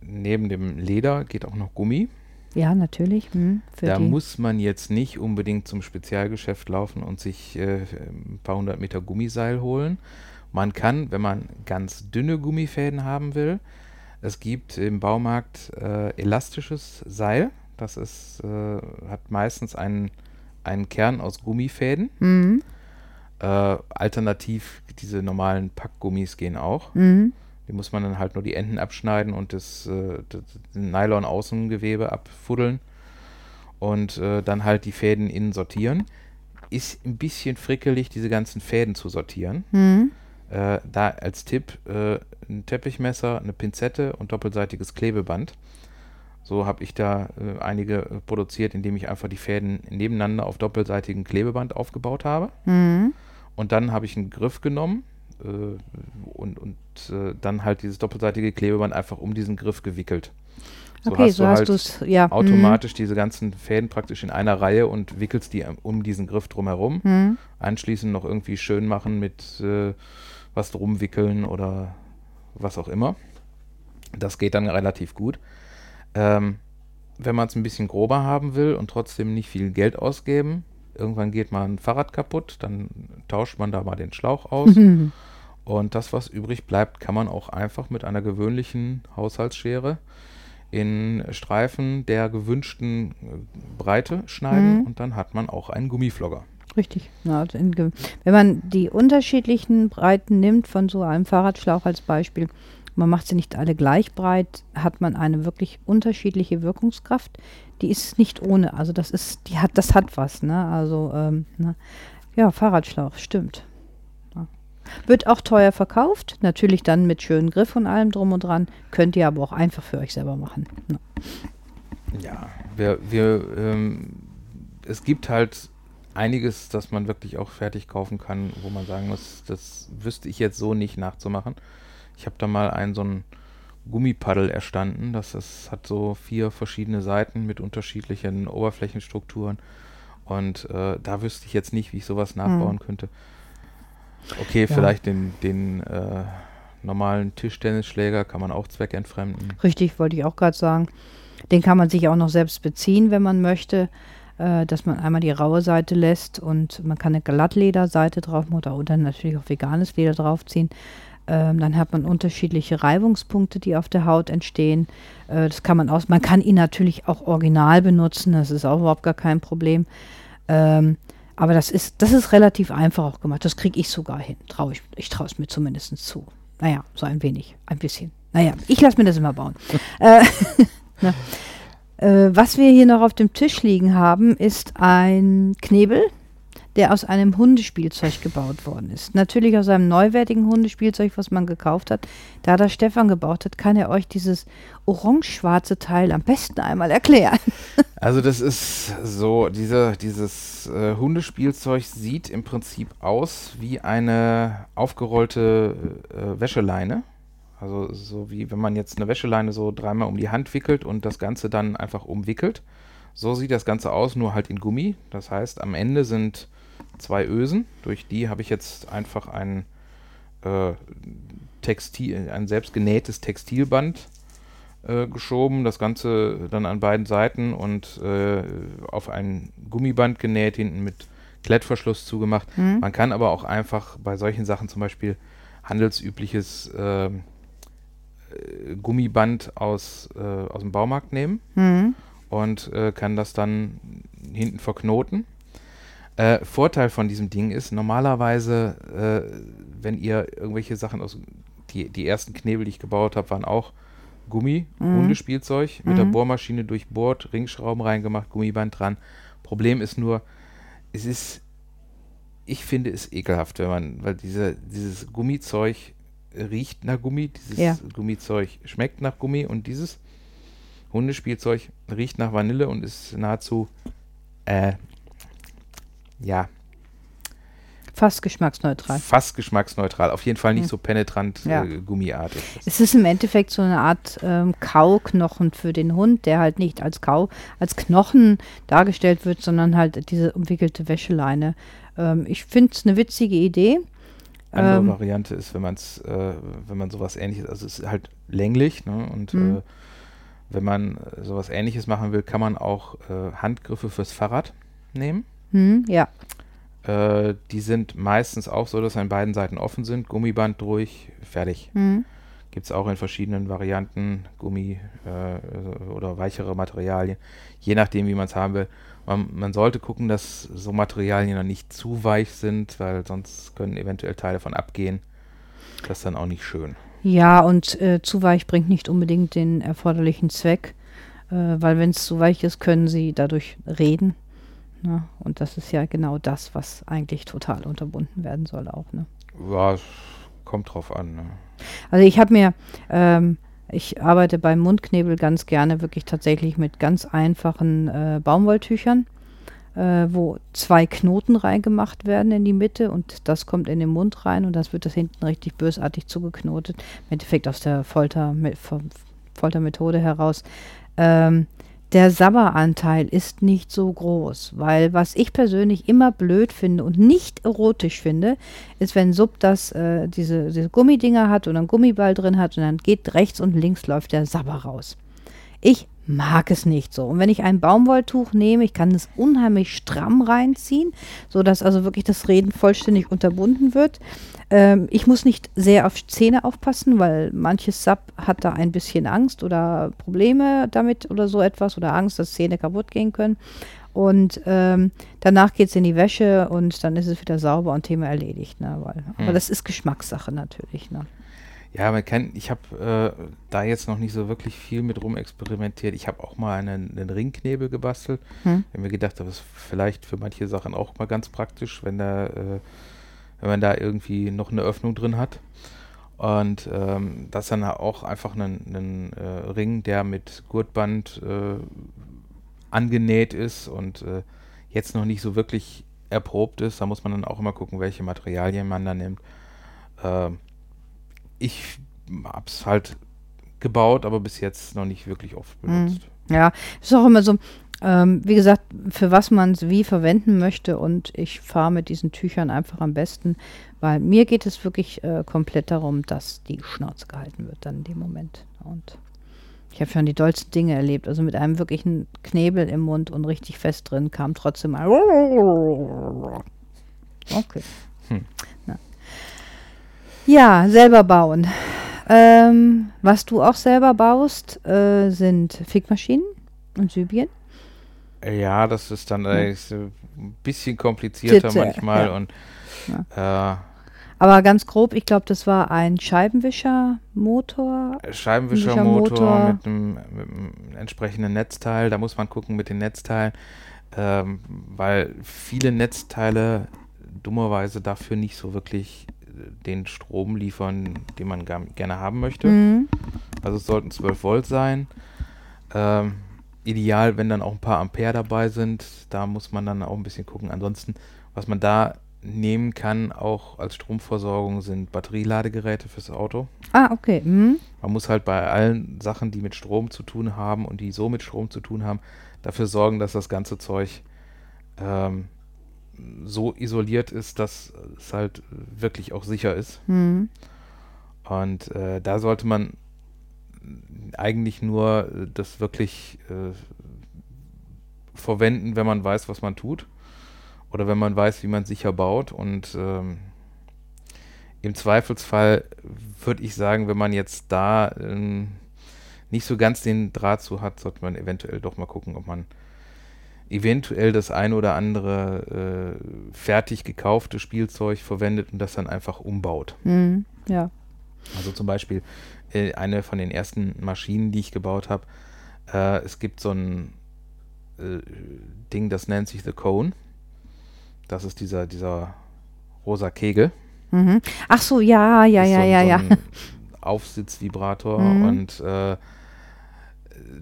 neben dem Leder geht auch noch Gummi. Ja, natürlich. Hm, da muss man jetzt nicht unbedingt zum Spezialgeschäft laufen und sich äh, ein paar hundert Meter Gummiseil holen. Man kann, wenn man ganz dünne Gummifäden haben will, es gibt im Baumarkt äh, elastisches Seil. Das ist, äh, hat meistens einen, einen Kern aus Gummifäden. Mhm. Äh, alternativ diese normalen Packgummis gehen auch. Mhm. Die muss man dann halt nur die Enden abschneiden und das, äh, das Nylon-Außengewebe abfuddeln und äh, dann halt die Fäden innen sortieren. Ist ein bisschen frickelig, diese ganzen Fäden zu sortieren. Mhm. Äh, da als Tipp äh, ein Teppichmesser, eine Pinzette und doppelseitiges Klebeband. So habe ich da äh, einige produziert, indem ich einfach die Fäden nebeneinander auf doppelseitigem Klebeband aufgebaut habe. Mhm. Und dann habe ich einen Griff genommen, und, und äh, dann halt dieses doppelseitige Klebeband einfach um diesen Griff gewickelt. So okay, hast so du hast halt du es, ja. Automatisch mhm. diese ganzen Fäden praktisch in einer Reihe und wickelst die um diesen Griff drumherum. Mhm. Anschließend noch irgendwie schön machen mit äh, was drum wickeln oder was auch immer. Das geht dann relativ gut. Ähm, wenn man es ein bisschen grober haben will und trotzdem nicht viel Geld ausgeben, irgendwann geht mal ein Fahrrad kaputt, dann tauscht man da mal den Schlauch aus. Und das, was übrig bleibt, kann man auch einfach mit einer gewöhnlichen Haushaltsschere in Streifen der gewünschten äh, Breite schneiden Mhm. und dann hat man auch einen Gummiflogger. Richtig. Ja, also wenn man die unterschiedlichen Breiten nimmt, von so einem Fahrradschlauch als Beispiel, man macht sie nicht alle gleich breit, hat man eine wirklich unterschiedliche Wirkungskraft. Die ist nicht ohne. Also das ist, die hat, das hat was, ne? Also, ähm, ne? ja, Fahrradschlauch, stimmt. Ja. Wird auch teuer verkauft, natürlich dann mit schönen Griff und allem drum und dran. Könnt ihr aber auch einfach für euch selber machen. Ne? Ja, wir, wir, ähm, es gibt halt einiges, das man wirklich auch fertig kaufen kann, wo man sagen muss, das wüsste ich jetzt so nicht nachzumachen. Ich habe da mal einen so ein Gummipaddel erstanden, das ist, hat so vier verschiedene Seiten mit unterschiedlichen Oberflächenstrukturen und äh, da wüsste ich jetzt nicht, wie ich sowas nachbauen könnte. Okay, Ja. vielleicht den, den äh, normalen Tischtennisschläger kann man auch zweckentfremden. Richtig, wollte ich auch gerade sagen. Den kann man sich auch noch selbst beziehen, wenn man möchte, äh, dass man einmal die raue Seite lässt und man kann eine Glattlederseite drauf machen oder, oder natürlich auch veganes Leder draufziehen. Ähm, dann hat man unterschiedliche Reibungspunkte, die auf der Haut entstehen. Äh, das kann man aus. Man kann ihn natürlich auch original benutzen, das ist auch überhaupt gar kein Problem. Ähm, aber das ist, das ist relativ einfach auch gemacht. Das kriege ich sogar hin. Trau ich ich traue es mir zumindest zu. Naja, so ein wenig, ein bisschen. Naja, ich lasse mir das immer bauen. äh, na, äh, was wir hier noch auf dem Tisch liegen haben, ist ein Knebel, der aus einem Hundespielzeug gebaut worden ist. Natürlich aus einem neuwertigen Hundespielzeug, was man gekauft hat. Da das Stefan gebaut hat, kann er euch dieses orange-schwarze Teil am besten einmal erklären. Also das ist so, diese, dieses äh, Hundespielzeug sieht im Prinzip aus wie eine aufgerollte äh, Wäscheleine. Also so wie wenn man jetzt eine Wäscheleine so dreimal um die Hand wickelt und das Ganze dann einfach umwickelt. So sieht das Ganze aus, nur halt in Gummi. Das heißt, am Ende sind zwei Ösen. Durch die habe ich jetzt einfach ein äh, Textil, ein selbstgenähtes Textilband äh, geschoben, das Ganze dann an beiden Seiten und äh, auf ein Gummiband genäht, hinten mit Klettverschluss zugemacht. Hm? Man kann aber auch einfach bei solchen Sachen zum Beispiel handelsübliches ähm, äh, Gummiband aus, äh, aus dem Baumarkt nehmen Hm? und äh, kann das dann hinten verknoten. Äh, Vorteil von diesem Ding ist, normalerweise, äh, wenn ihr irgendwelche Sachen aus, die, die ersten Knebel, die ich gebaut habe, waren auch Gummi, Mhm. Hundespielzeug, mit der Mhm. Bohrmaschine durchbohrt, Ringschrauben reingemacht, Gummiband dran. Problem ist nur, es ist, ich finde es ekelhaft, wenn man, weil diese, dieses Gummizeug riecht nach Gummi, dieses Ja. Gummizeug schmeckt nach Gummi und dieses Hundespielzeug riecht nach Vanille und ist nahezu, äh, ja, Fast geschmacksneutral. fast geschmacksneutral. Auf jeden Fall nicht Hm. so penetrant Ja. äh, gummiartig. Es ist im Endeffekt so eine Art ähm, Kauknochen für den Hund, der halt nicht als Kau, als Knochen dargestellt wird, sondern halt diese umwickelte Wäscheleine. Ähm, ich finde es eine witzige Idee. Andere Ähm, Variante ist, wenn man es, äh, wenn man sowas ähnliches, also es ist halt länglich, ne? Und Mhm. äh, wenn man sowas ähnliches machen will, kann man auch äh, Handgriffe fürs Fahrrad nehmen. Hm, ja, Äh, die sind meistens auch so, dass an beiden Seiten offen sind, Gummiband durch, fertig. hm, Gibt es auch in verschiedenen Varianten, Gummi äh, oder weichere Materialien, je nachdem, wie man es haben will. Man, man sollte gucken, dass so Materialien noch nicht zu weich sind, weil sonst können eventuell Teile von abgehen. Das ist dann auch nicht schön. ja und äh, zu weich bringt nicht unbedingt den erforderlichen Zweck, äh, weil wenn es zu weich ist, können sie dadurch reden. Ne? Und das ist ja genau das, was eigentlich total unterbunden werden soll auch. Ne? Ja, es kommt drauf an. Ne? Also ich habe mir, ähm, ich arbeite beim Mundknebel ganz gerne wirklich tatsächlich mit ganz einfachen äh, Baumwolltüchern, äh, wo zwei Knoten reingemacht werden in die Mitte und das kommt in den Mund rein und das wird das hinten richtig bösartig zugeknotet. Im Endeffekt aus der Folter, mit, Fol- Foltermethode heraus. Ähm, der Sabberanteil ist nicht so groß, weil was ich persönlich immer blöd finde und nicht erotisch finde, ist, wenn Sub das, äh, diese, diese Gummidinger hat und einen Gummiball drin hat und dann geht rechts und links läuft der Sabber raus. Ich mag es nicht so. Und wenn ich ein Baumwolltuch nehme, ich kann es unheimlich stramm reinziehen, sodass also wirklich das Reden vollständig unterbunden wird. Ähm, ich muss nicht sehr auf Zähne aufpassen, weil manches Sub hat da ein bisschen Angst oder Probleme damit oder so etwas oder Angst, dass Zähne kaputt gehen können. Und ähm, danach geht es in die Wäsche und dann ist es wieder sauber und Thema erledigt. Ne? Weil, Aber Hm. das ist Geschmackssache natürlich. Ne? Ja, man kann, ich habe äh, da jetzt noch nicht so wirklich viel mit rumexperimentiert. Ich habe auch mal einen, einen Ringknebel gebastelt. Hm. Ich habe mir gedacht, das ist vielleicht für manche Sachen auch mal ganz praktisch, wenn da, äh, wenn man da irgendwie noch eine Öffnung drin hat. Und ähm, das dann auch einfach einen äh, Ring, der mit Gurtband äh, angenäht ist und äh, jetzt noch nicht so wirklich erprobt ist. Da muss man dann auch immer gucken, welche Materialien man da nimmt. Ähm, ich habe es halt gebaut, aber bis jetzt noch nicht wirklich oft benutzt. Ja, ist auch immer so, ähm, wie gesagt, für was man es wie verwenden möchte und ich fahre mit diesen Tüchern einfach am besten, weil mir geht es wirklich äh, komplett darum, dass die Schnauze gehalten wird dann in dem Moment. Und ich habe schon die dollsten Dinge erlebt, also mit einem wirklichen Knebel im Mund und richtig fest drin kam trotzdem ein Okay. Hm. Ja, selber bauen. Ähm, was du auch selber baust, äh, sind Fickmaschinen und Sybien. Ja, das ist dann äh, ist, äh, ein bisschen komplizierter Titze, manchmal ja. und äh, Aber ganz grob, ich glaube, das war ein Scheibenwischermotor. Scheibenwischermotor Wischermotor. mit einem, mit einem entsprechenden Netzteil. Da muss man gucken mit den Netzteilen, ähm, weil viele Netzteile dummerweise dafür nicht so wirklich äh, den Strom liefern, den man gerne haben möchte. Mhm. Also es sollten 12 Volt sein. Ähm, ideal, wenn dann auch ein paar Ampere dabei sind. Da muss man dann auch ein bisschen gucken. Ansonsten, was man da nehmen kann, auch als Stromversorgung, sind Batterieladegeräte fürs Auto. Ah, okay. Mhm. Man muss halt bei allen Sachen, die mit Strom zu tun haben und die so mit Strom zu tun haben, dafür sorgen, dass das ganze Zeug ähm, so isoliert ist, dass es halt wirklich auch sicher ist. Mhm. Und äh, da sollte man eigentlich nur äh, das wirklich äh, verwenden, wenn man weiß, was man tut. Oder wenn man weiß, wie man sicher baut. Und ähm, im Zweifelsfall würde ich sagen, wenn man jetzt da ähm, nicht so ganz den Draht zu hat, sollte man eventuell doch mal gucken, ob man eventuell das eine oder andere äh, fertig gekaufte Spielzeug verwendet und das dann einfach umbaut. Mhm. Ja. Also zum Beispiel äh, eine von den ersten Maschinen, die ich gebaut habe. Äh, es gibt so ein äh, Ding, das nennt sich The Cone. Das ist dieser, dieser rosa Kegel. Mhm. Ach so, ja, ja, ja, so, ja, so ja. ein Aufsitzvibrator Mhm. und äh,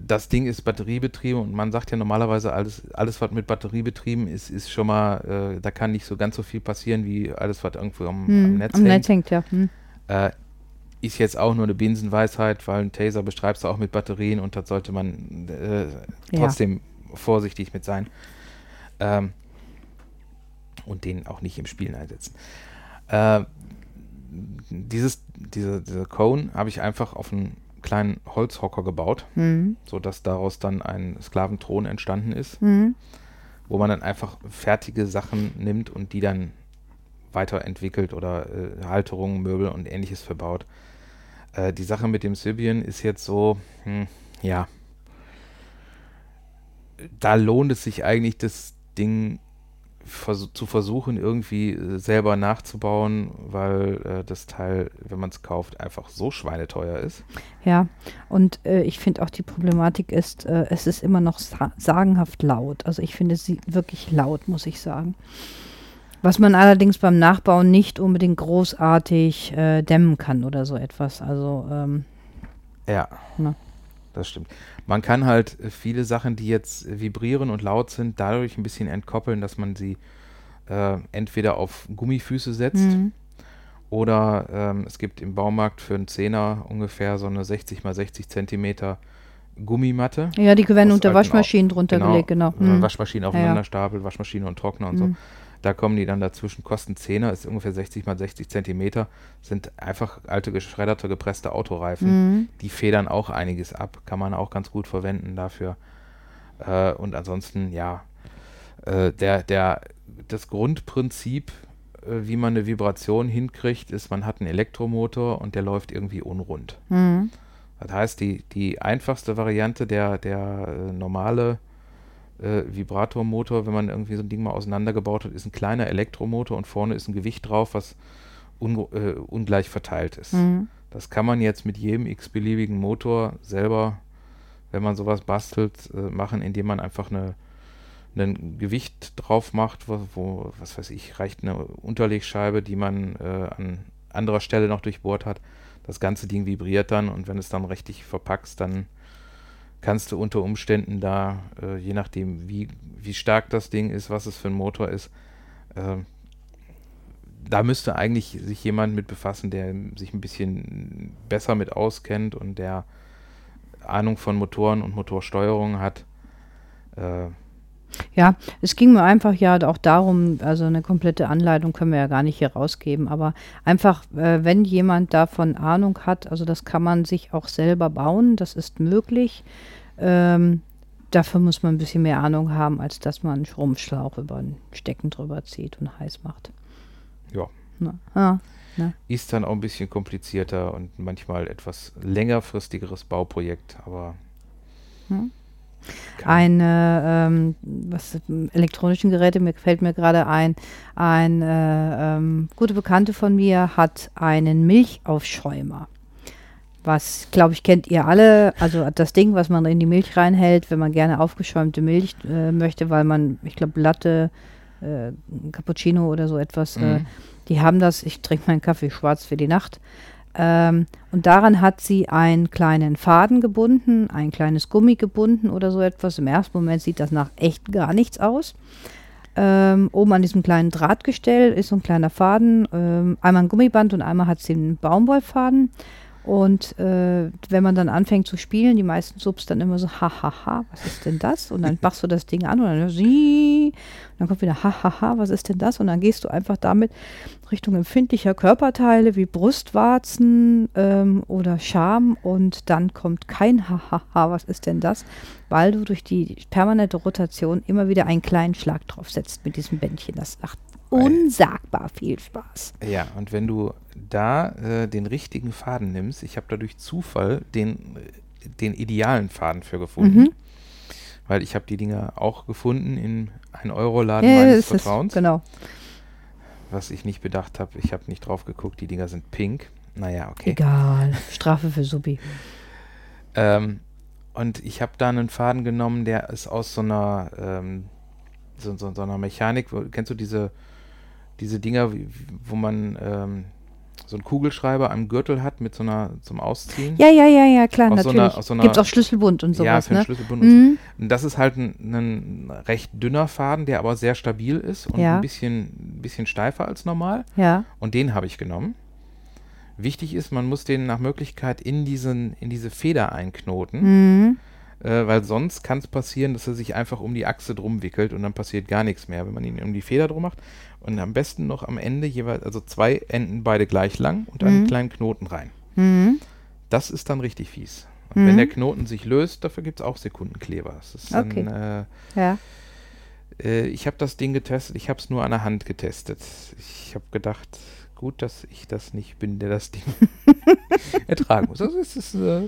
das Ding ist batteriebetrieben und man sagt ja normalerweise, alles, alles was mit Batterie betrieben ist, ist schon mal, äh, da kann nicht so ganz so viel passieren wie alles, was irgendwo am, am Mhm. Netz Am hängt. Netz hängt, ja. Mhm. Äh, ist jetzt auch nur eine Binsenweisheit, weil ein Taser beschreibst du auch mit Batterien und da sollte man äh, trotzdem vorsichtig mit sein. Ähm, und den auch nicht im Spielen einsetzen. Äh, dieses, diese, diese Cone habe ich einfach auf einen kleinen Holzhocker gebaut, Mhm. sodass daraus dann ein Sklaventhron entstanden ist Mhm. wo man dann einfach fertige Sachen nimmt und die dann weiterentwickelt oder äh, Halterungen, Möbel und ähnliches verbaut. Äh, die Sache mit dem Sybien ist jetzt so, hm, ja, da lohnt es sich eigentlich, das Ding vers zu versuchen, irgendwie äh, selber nachzubauen, weil äh, das Teil, wenn man es kauft, einfach so schweineteuer ist. Ja, und äh, ich finde auch die Problematik ist, äh, es ist immer noch sa sagenhaft laut. Also ich finde sie wirklich laut, muss ich sagen. Was man allerdings beim Nachbauen nicht unbedingt großartig äh, dämmen kann oder so etwas. Also ähm, Ja, Na. das stimmt. Man kann halt äh, viele Sachen, die jetzt äh, vibrieren und laut sind, dadurch ein bisschen entkoppeln, dass man sie äh, entweder auf Gummifüße setzt mhm. oder ähm, es gibt im Baumarkt für einen Zehner ungefähr so eine 60 mal 60 Zentimeter Gummimatte. ja, die werden unter Waschmaschinen drunter gelegt, genau. Man Mhm. Waschmaschinen aufeinander stapelt, Waschmaschine und Trockner und so. Da kommen die dann dazwischen, kosten 10er, ist ungefähr 60 mal 60 Zentimeter, sind einfach alte geschredderte, gepresste Autoreifen. Mhm. Die federn auch einiges ab, kann man auch ganz gut verwenden dafür. Äh, und ansonsten, ja, äh, der, der, das Grundprinzip, äh, wie man eine Vibration hinkriegt, ist, man hat einen Elektromotor und der läuft irgendwie unrund. Mhm. Das heißt, die, die einfachste Variante, der, der äh, normale äh, Vibratormotor, wenn man irgendwie so ein Ding mal auseinandergebaut hat, ist ein kleiner Elektromotor und vorne ist ein Gewicht drauf, was un, äh, ungleich verteilt ist. Mhm. Das kann man jetzt mit jedem x-beliebigen Motor selber, wenn man sowas bastelt, äh, machen, indem man einfach eine, ein Gewicht drauf macht, wo, wo, was weiß ich, reicht eine Unterlegscheibe, die man äh, an anderer Stelle noch durchbohrt hat. Das ganze Ding vibriert dann und wenn es dann richtig verpackst, dann kannst du unter Umständen da, äh, je nachdem, wie, wie stark das Ding ist, was es für ein Motor ist, äh, da müsste eigentlich sich jemand mit befassen, der sich ein bisschen besser mit auskennt und der Ahnung von Motoren und Motorsteuerung hat. Äh, Ja, es ging mir einfach ja auch darum, also eine komplette Anleitung können wir ja gar nicht hier rausgeben, aber einfach, äh, wenn jemand davon Ahnung hat, also das kann man sich auch selber bauen, das ist möglich. Ähm, dafür muss man ein bisschen mehr Ahnung haben, als dass man einen Stromschlauch über ein Stecken drüber zieht und heiß macht. Ja. Na, ja. ist dann auch ein bisschen komplizierter und manchmal etwas längerfristigeres Bauprojekt, aber Hm. Kann- Eine, ähm, was elektronischen Geräte, mir fällt mir gerade ein, eine ähm, gute Bekannte von mir hat einen Milchaufschäumer. Was, glaube ich, kennt ihr alle. Also das Ding, was man in die Milch reinhält, wenn man gerne aufgeschäumte Milch äh, möchte, weil man, ich glaube, Latte, äh, Cappuccino oder so etwas, äh, Mhm. die haben das. Ich trinke meinen Kaffee schwarz für die Nacht. Ähm, und daran hat sie einen kleinen Faden gebunden, ein kleines Gummi gebunden oder so etwas. Im ersten Moment sieht das nach echt gar nichts aus. Ähm, oben an diesem kleinen Drahtgestell ist so ein kleiner Faden, ähm, einmal ein Gummiband und einmal hat sie einen Baumwollfaden. Und äh, wenn man dann anfängt zu spielen, die meisten Subs dann immer so, hahaha, was ist denn das? Und dann machst du das Ding an und dann, und dann kommt wieder, hahaha, was ist denn das? Und dann gehst du einfach damit Richtung empfindlicher Körperteile wie Brustwarzen ähm, oder Scham und dann kommt kein hahaha, was ist denn das? Weil du durch die permanente Rotation immer wieder einen kleinen Schlag drauf setzt mit diesem Bändchen. Das macht unsagbar viel Spaß. Ja, und wenn du da äh, den richtigen Faden nimmst, ich habe da durch Zufall den, äh, den idealen Faden für gefunden, Mhm. weil ich habe die Dinger auch gefunden in 1-Euro-Laden Ja, meines Vertrauens, genau. was ich nicht bedacht habe. Ich habe nicht drauf geguckt, die Dinger sind pink. Naja, okay. Egal. Strafe für Subi. Ähm, und ich habe da einen Faden genommen, der ist aus so einer, ähm, so, so, so einer Mechanik. Kennst du diese, diese Dinger, wo man ähm, so einen Kugelschreiber am Gürtel hat mit so einer zum Ausziehen? Ja, ja, ja, ja, klar, Aus so natürlich. aus so einer- Gibt's auch Schlüsselbund und Ja, sowas, für den ne? Schlüsselbund. und so. Mhm. Und das ist halt ein, ein recht dünner Faden, der aber sehr stabil ist und Ja. ein bisschen, bisschen steifer als normal. Ja. Und den habe ich genommen. Wichtig ist, man muss den nach Möglichkeit in, diesen, in diese Feder einknoten. Mhm. äh, weil sonst kann es passieren, dass er sich einfach um die Achse drum wickelt und dann passiert gar nichts mehr, wenn man ihn um die Feder drum macht. Und am besten noch am Ende jeweils, also zwei Enden beide gleich lang und einen Mhm. kleinen Knoten rein. Mhm. Das ist dann richtig fies. Und Mhm. wenn der Knoten sich löst, dafür gibt es auch Sekundenkleber. Das ist Okay. dann, Ja. äh, äh, ich habe das Ding getestet, ich habe es nur an der Hand getestet. Ich habe gedacht, gut, dass ich das nicht bin, der das Ding ertragen muss. Also es ist äh,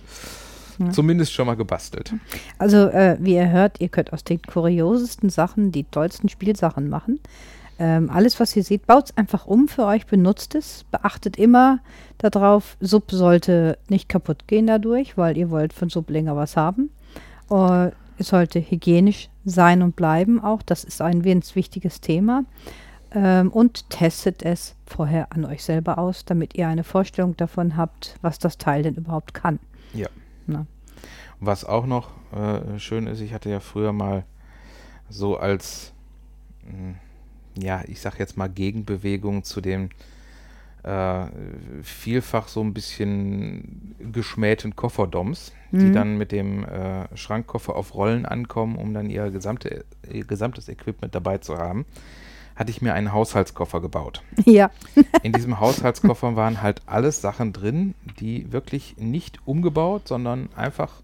Ja. zumindest schon mal gebastelt. Also, äh, wie ihr hört, ihr könnt aus den kuriosesten Sachen die tollsten Spielsachen machen. Ähm, alles, was ihr seht, baut es einfach um für euch, benutzt es. Beachtet immer darauf, Sub sollte nicht kaputt gehen dadurch, weil ihr wollt von Sub länger was haben. Äh, es sollte hygienisch sein und bleiben auch. Das ist ein ganz wichtiges Thema. Ähm, und testet es vorher an euch selber aus, damit ihr eine Vorstellung davon habt, was das Teil denn überhaupt kann. Ja. Na. Was auch noch äh, schön ist, ich hatte ja früher mal so als, mh, ja, ich sag jetzt mal Gegenbewegung zu dem äh, vielfach so ein bisschen geschmähten Kofferdoms, die Mhm. dann mit dem äh, Schrankkoffer auf Rollen ankommen, um dann ihr, gesamte, ihr gesamtes Equipment dabei zu haben. hatte ich mir einen Haushaltskoffer gebaut. Ja. In diesem Haushaltskoffer waren halt alles Sachen drin, die wirklich nicht umgebaut, sondern einfach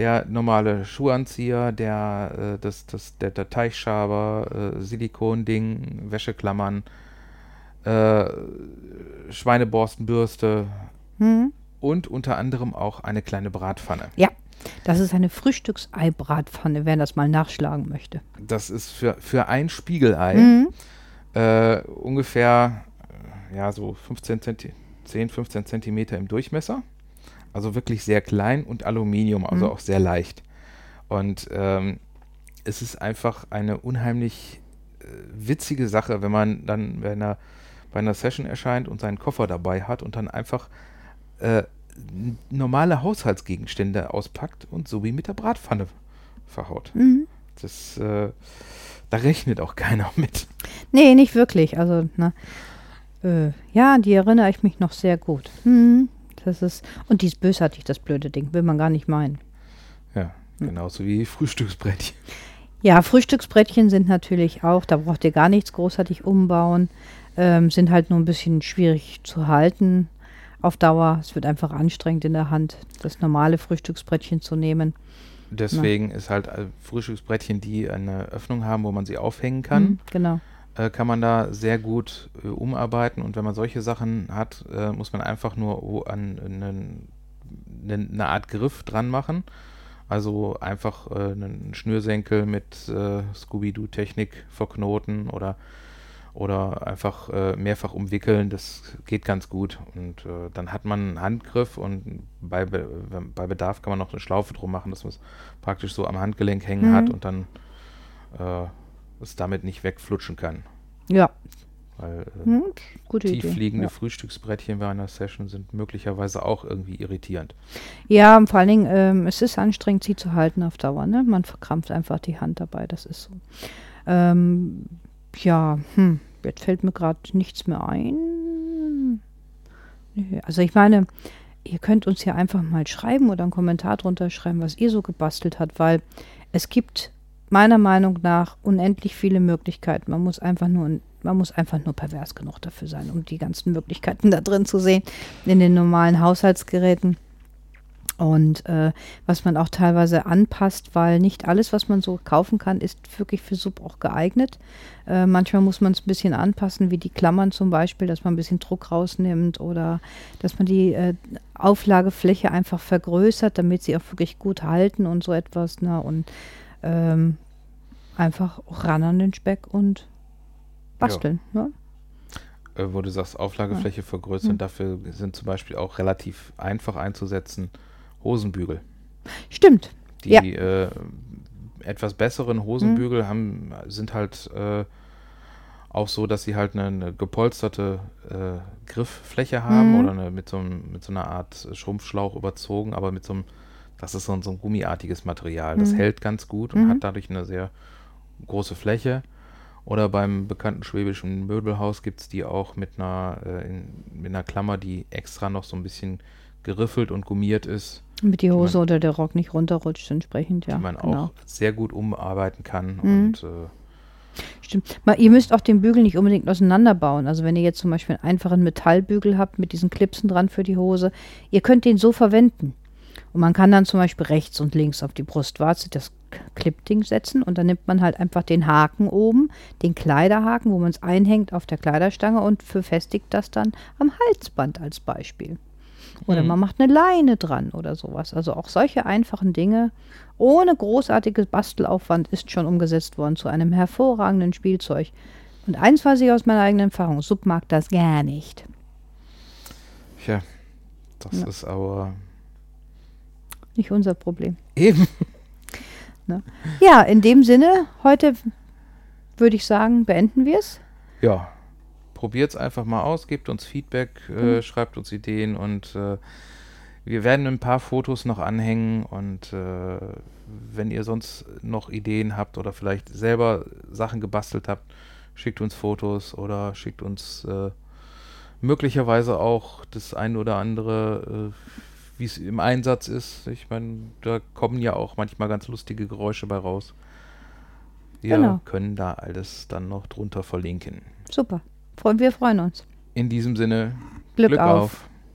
der normale Schuhanzieher, der, äh, das, das, der, der Teichschaber, äh, Silikonding, Wäscheklammern, äh, Schweineborstenbürste Hm? und unter anderem auch eine kleine Bratpfanne. Ja. Das ist eine Frühstücksei-Bratpfanne, wer das mal nachschlagen möchte. Das ist für, für ein Spiegelei Mhm. äh, ungefähr äh, ja, so 15 Zenti 10, 15 Zentimeter im Durchmesser. Also wirklich sehr klein und Aluminium, also Mhm. auch sehr leicht. Und ähm, es ist einfach eine unheimlich äh, witzige Sache, wenn man dann bei einer, bei einer Session erscheint und seinen Koffer dabei hat und dann einfach äh, normale Haushaltsgegenstände auspackt und so wie mit der Bratpfanne verhaut. Mhm. Das, äh, da rechnet auch keiner mit. Nee, nicht wirklich. Also, na, äh, ja, die erinnere ich mich noch sehr gut. Hm, das ist, und die ist bösartig, das blöde Ding, will man gar nicht meinen. Ja, genauso wie Frühstücksbrettchen. Ja, Frühstücksbrettchen sind natürlich auch, da braucht ihr gar nichts großartig umbauen, ähm, sind halt nur ein bisschen schwierig zu halten auf Dauer. Es wird einfach anstrengend in der Hand, das normale Frühstücksbrettchen zu nehmen. Deswegen ist halt äh, Frühstücksbrettchen, die eine Öffnung haben, wo man sie aufhängen kann, Hm, genau. Äh, kann man da sehr gut äh, umarbeiten. Und wenn man solche Sachen hat, äh, muss man einfach nur an nen- eine Art Griff dran machen. Also einfach äh, einen Schnürsenkel mit äh, Scooby-Doo-Technik verknoten oder, oder einfach äh, mehrfach umwickeln. Das geht ganz gut. Und dann hat man einen Handgriff und bei, Be bei Bedarf kann man noch eine Schlaufe drum machen, dass man es praktisch so am Handgelenk hängen Mhm. hat und dann es damit nicht wegflutschen kann. Ja, Weil äh, hm, gute Idee. tiefliegende Ja. Frühstücksbrettchen bei einer Session sind möglicherweise auch irgendwie irritierend. Ja, und vor allen Dingen, ähm, es ist anstrengend, sie zu halten auf Dauer. Ne? Man verkrampft einfach die Hand dabei, das ist so. Ähm, ja, hm, jetzt fällt mir gerade nichts mehr ein. Also ich meine, ihr könnt uns ja einfach mal schreiben oder einen Kommentar drunter schreiben, was ihr so gebastelt habt, weil es gibt meiner Meinung nach unendlich viele Möglichkeiten. Man muss einfach nur man muss einfach nur pervers genug dafür sein, um die ganzen Möglichkeiten da drin zu sehen in den normalen Haushaltsgeräten. Und äh, was man auch teilweise anpasst, weil nicht alles, was man so kaufen kann, ist wirklich für Sub auch geeignet. Äh, manchmal muss man es ein bisschen anpassen, wie die Klammern zum Beispiel, dass man ein bisschen Druck rausnimmt oder dass man die äh, Auflagefläche einfach vergrößert, damit sie auch wirklich gut halten und so etwas. Ne? Und ähm, einfach ran an den Speck und basteln. Ne? Äh, wo du sagst, Auflagefläche vergrößern, Hm. dafür sind zum Beispiel auch relativ einfach einzusetzen Hosenbügel. Stimmt. Die Ja. äh, etwas besseren Hosenbügel haben, sind halt äh, auch so, dass sie halt eine, eine gepolsterte äh, Grifffläche haben Mhm. oder eine, mit, so mit so einer Art Schrumpfschlauch überzogen, aber mit so einem, das ist so ein, so ein gummiartiges Material. Das Mhm. hält ganz gut und Mhm. hat dadurch eine sehr große Fläche. Oder beim bekannten schwäbischen Möbelhaus gibt es die auch mit einer, äh, in, mit einer Klammer, die extra noch so ein bisschen geriffelt und gummiert ist, Damit die man- Hose oder der Rock nicht runterrutscht entsprechend, ja. die man genau. auch sehr gut umarbeiten kann. Mhm. Und äh, Stimmt. Mal, ihr müsst auch den Bügel nicht unbedingt auseinanderbauen. Also wenn ihr jetzt zum Beispiel einen einfachen Metallbügel habt mit diesen Clipsen dran für die Hose, ihr könnt den so verwenden. Und man kann dann zum Beispiel rechts und links auf die Brustwarze das Clipding setzen und dann nimmt man halt einfach den Haken oben, den Kleiderhaken, wo man es einhängt auf der Kleiderstange und verfestigt das dann am Halsband als Beispiel. Oder Mhm. man macht eine Leine dran oder sowas. Also auch solche einfachen Dinge ohne großartiges Bastelaufwand ist schon umgesetzt worden zu einem hervorragenden Spielzeug. Und eins weiß ich aus meiner eigenen Erfahrung, Sub mag das gar nicht. ja, das Ja. ist aber Nicht unser Problem. eben. Ja, in dem Sinne, heute würde ich sagen, beenden wir es. Ja, probiert es einfach mal aus, gebt uns Feedback, Mhm. äh, schreibt uns Ideen und äh, wir werden ein paar Fotos noch anhängen und äh, wenn ihr sonst noch Ideen habt oder vielleicht selber Sachen gebastelt habt, schickt uns Fotos oder schickt uns äh, möglicherweise auch das ein oder andere, äh, wie es im Einsatz ist. Ich meine, da kommen ja auch manchmal ganz lustige Geräusche bei raus. Wir Genau. können da alles dann noch drunter verlinken. Super. Wir freuen uns. In diesem Sinne, Glück, Glück auf. auf.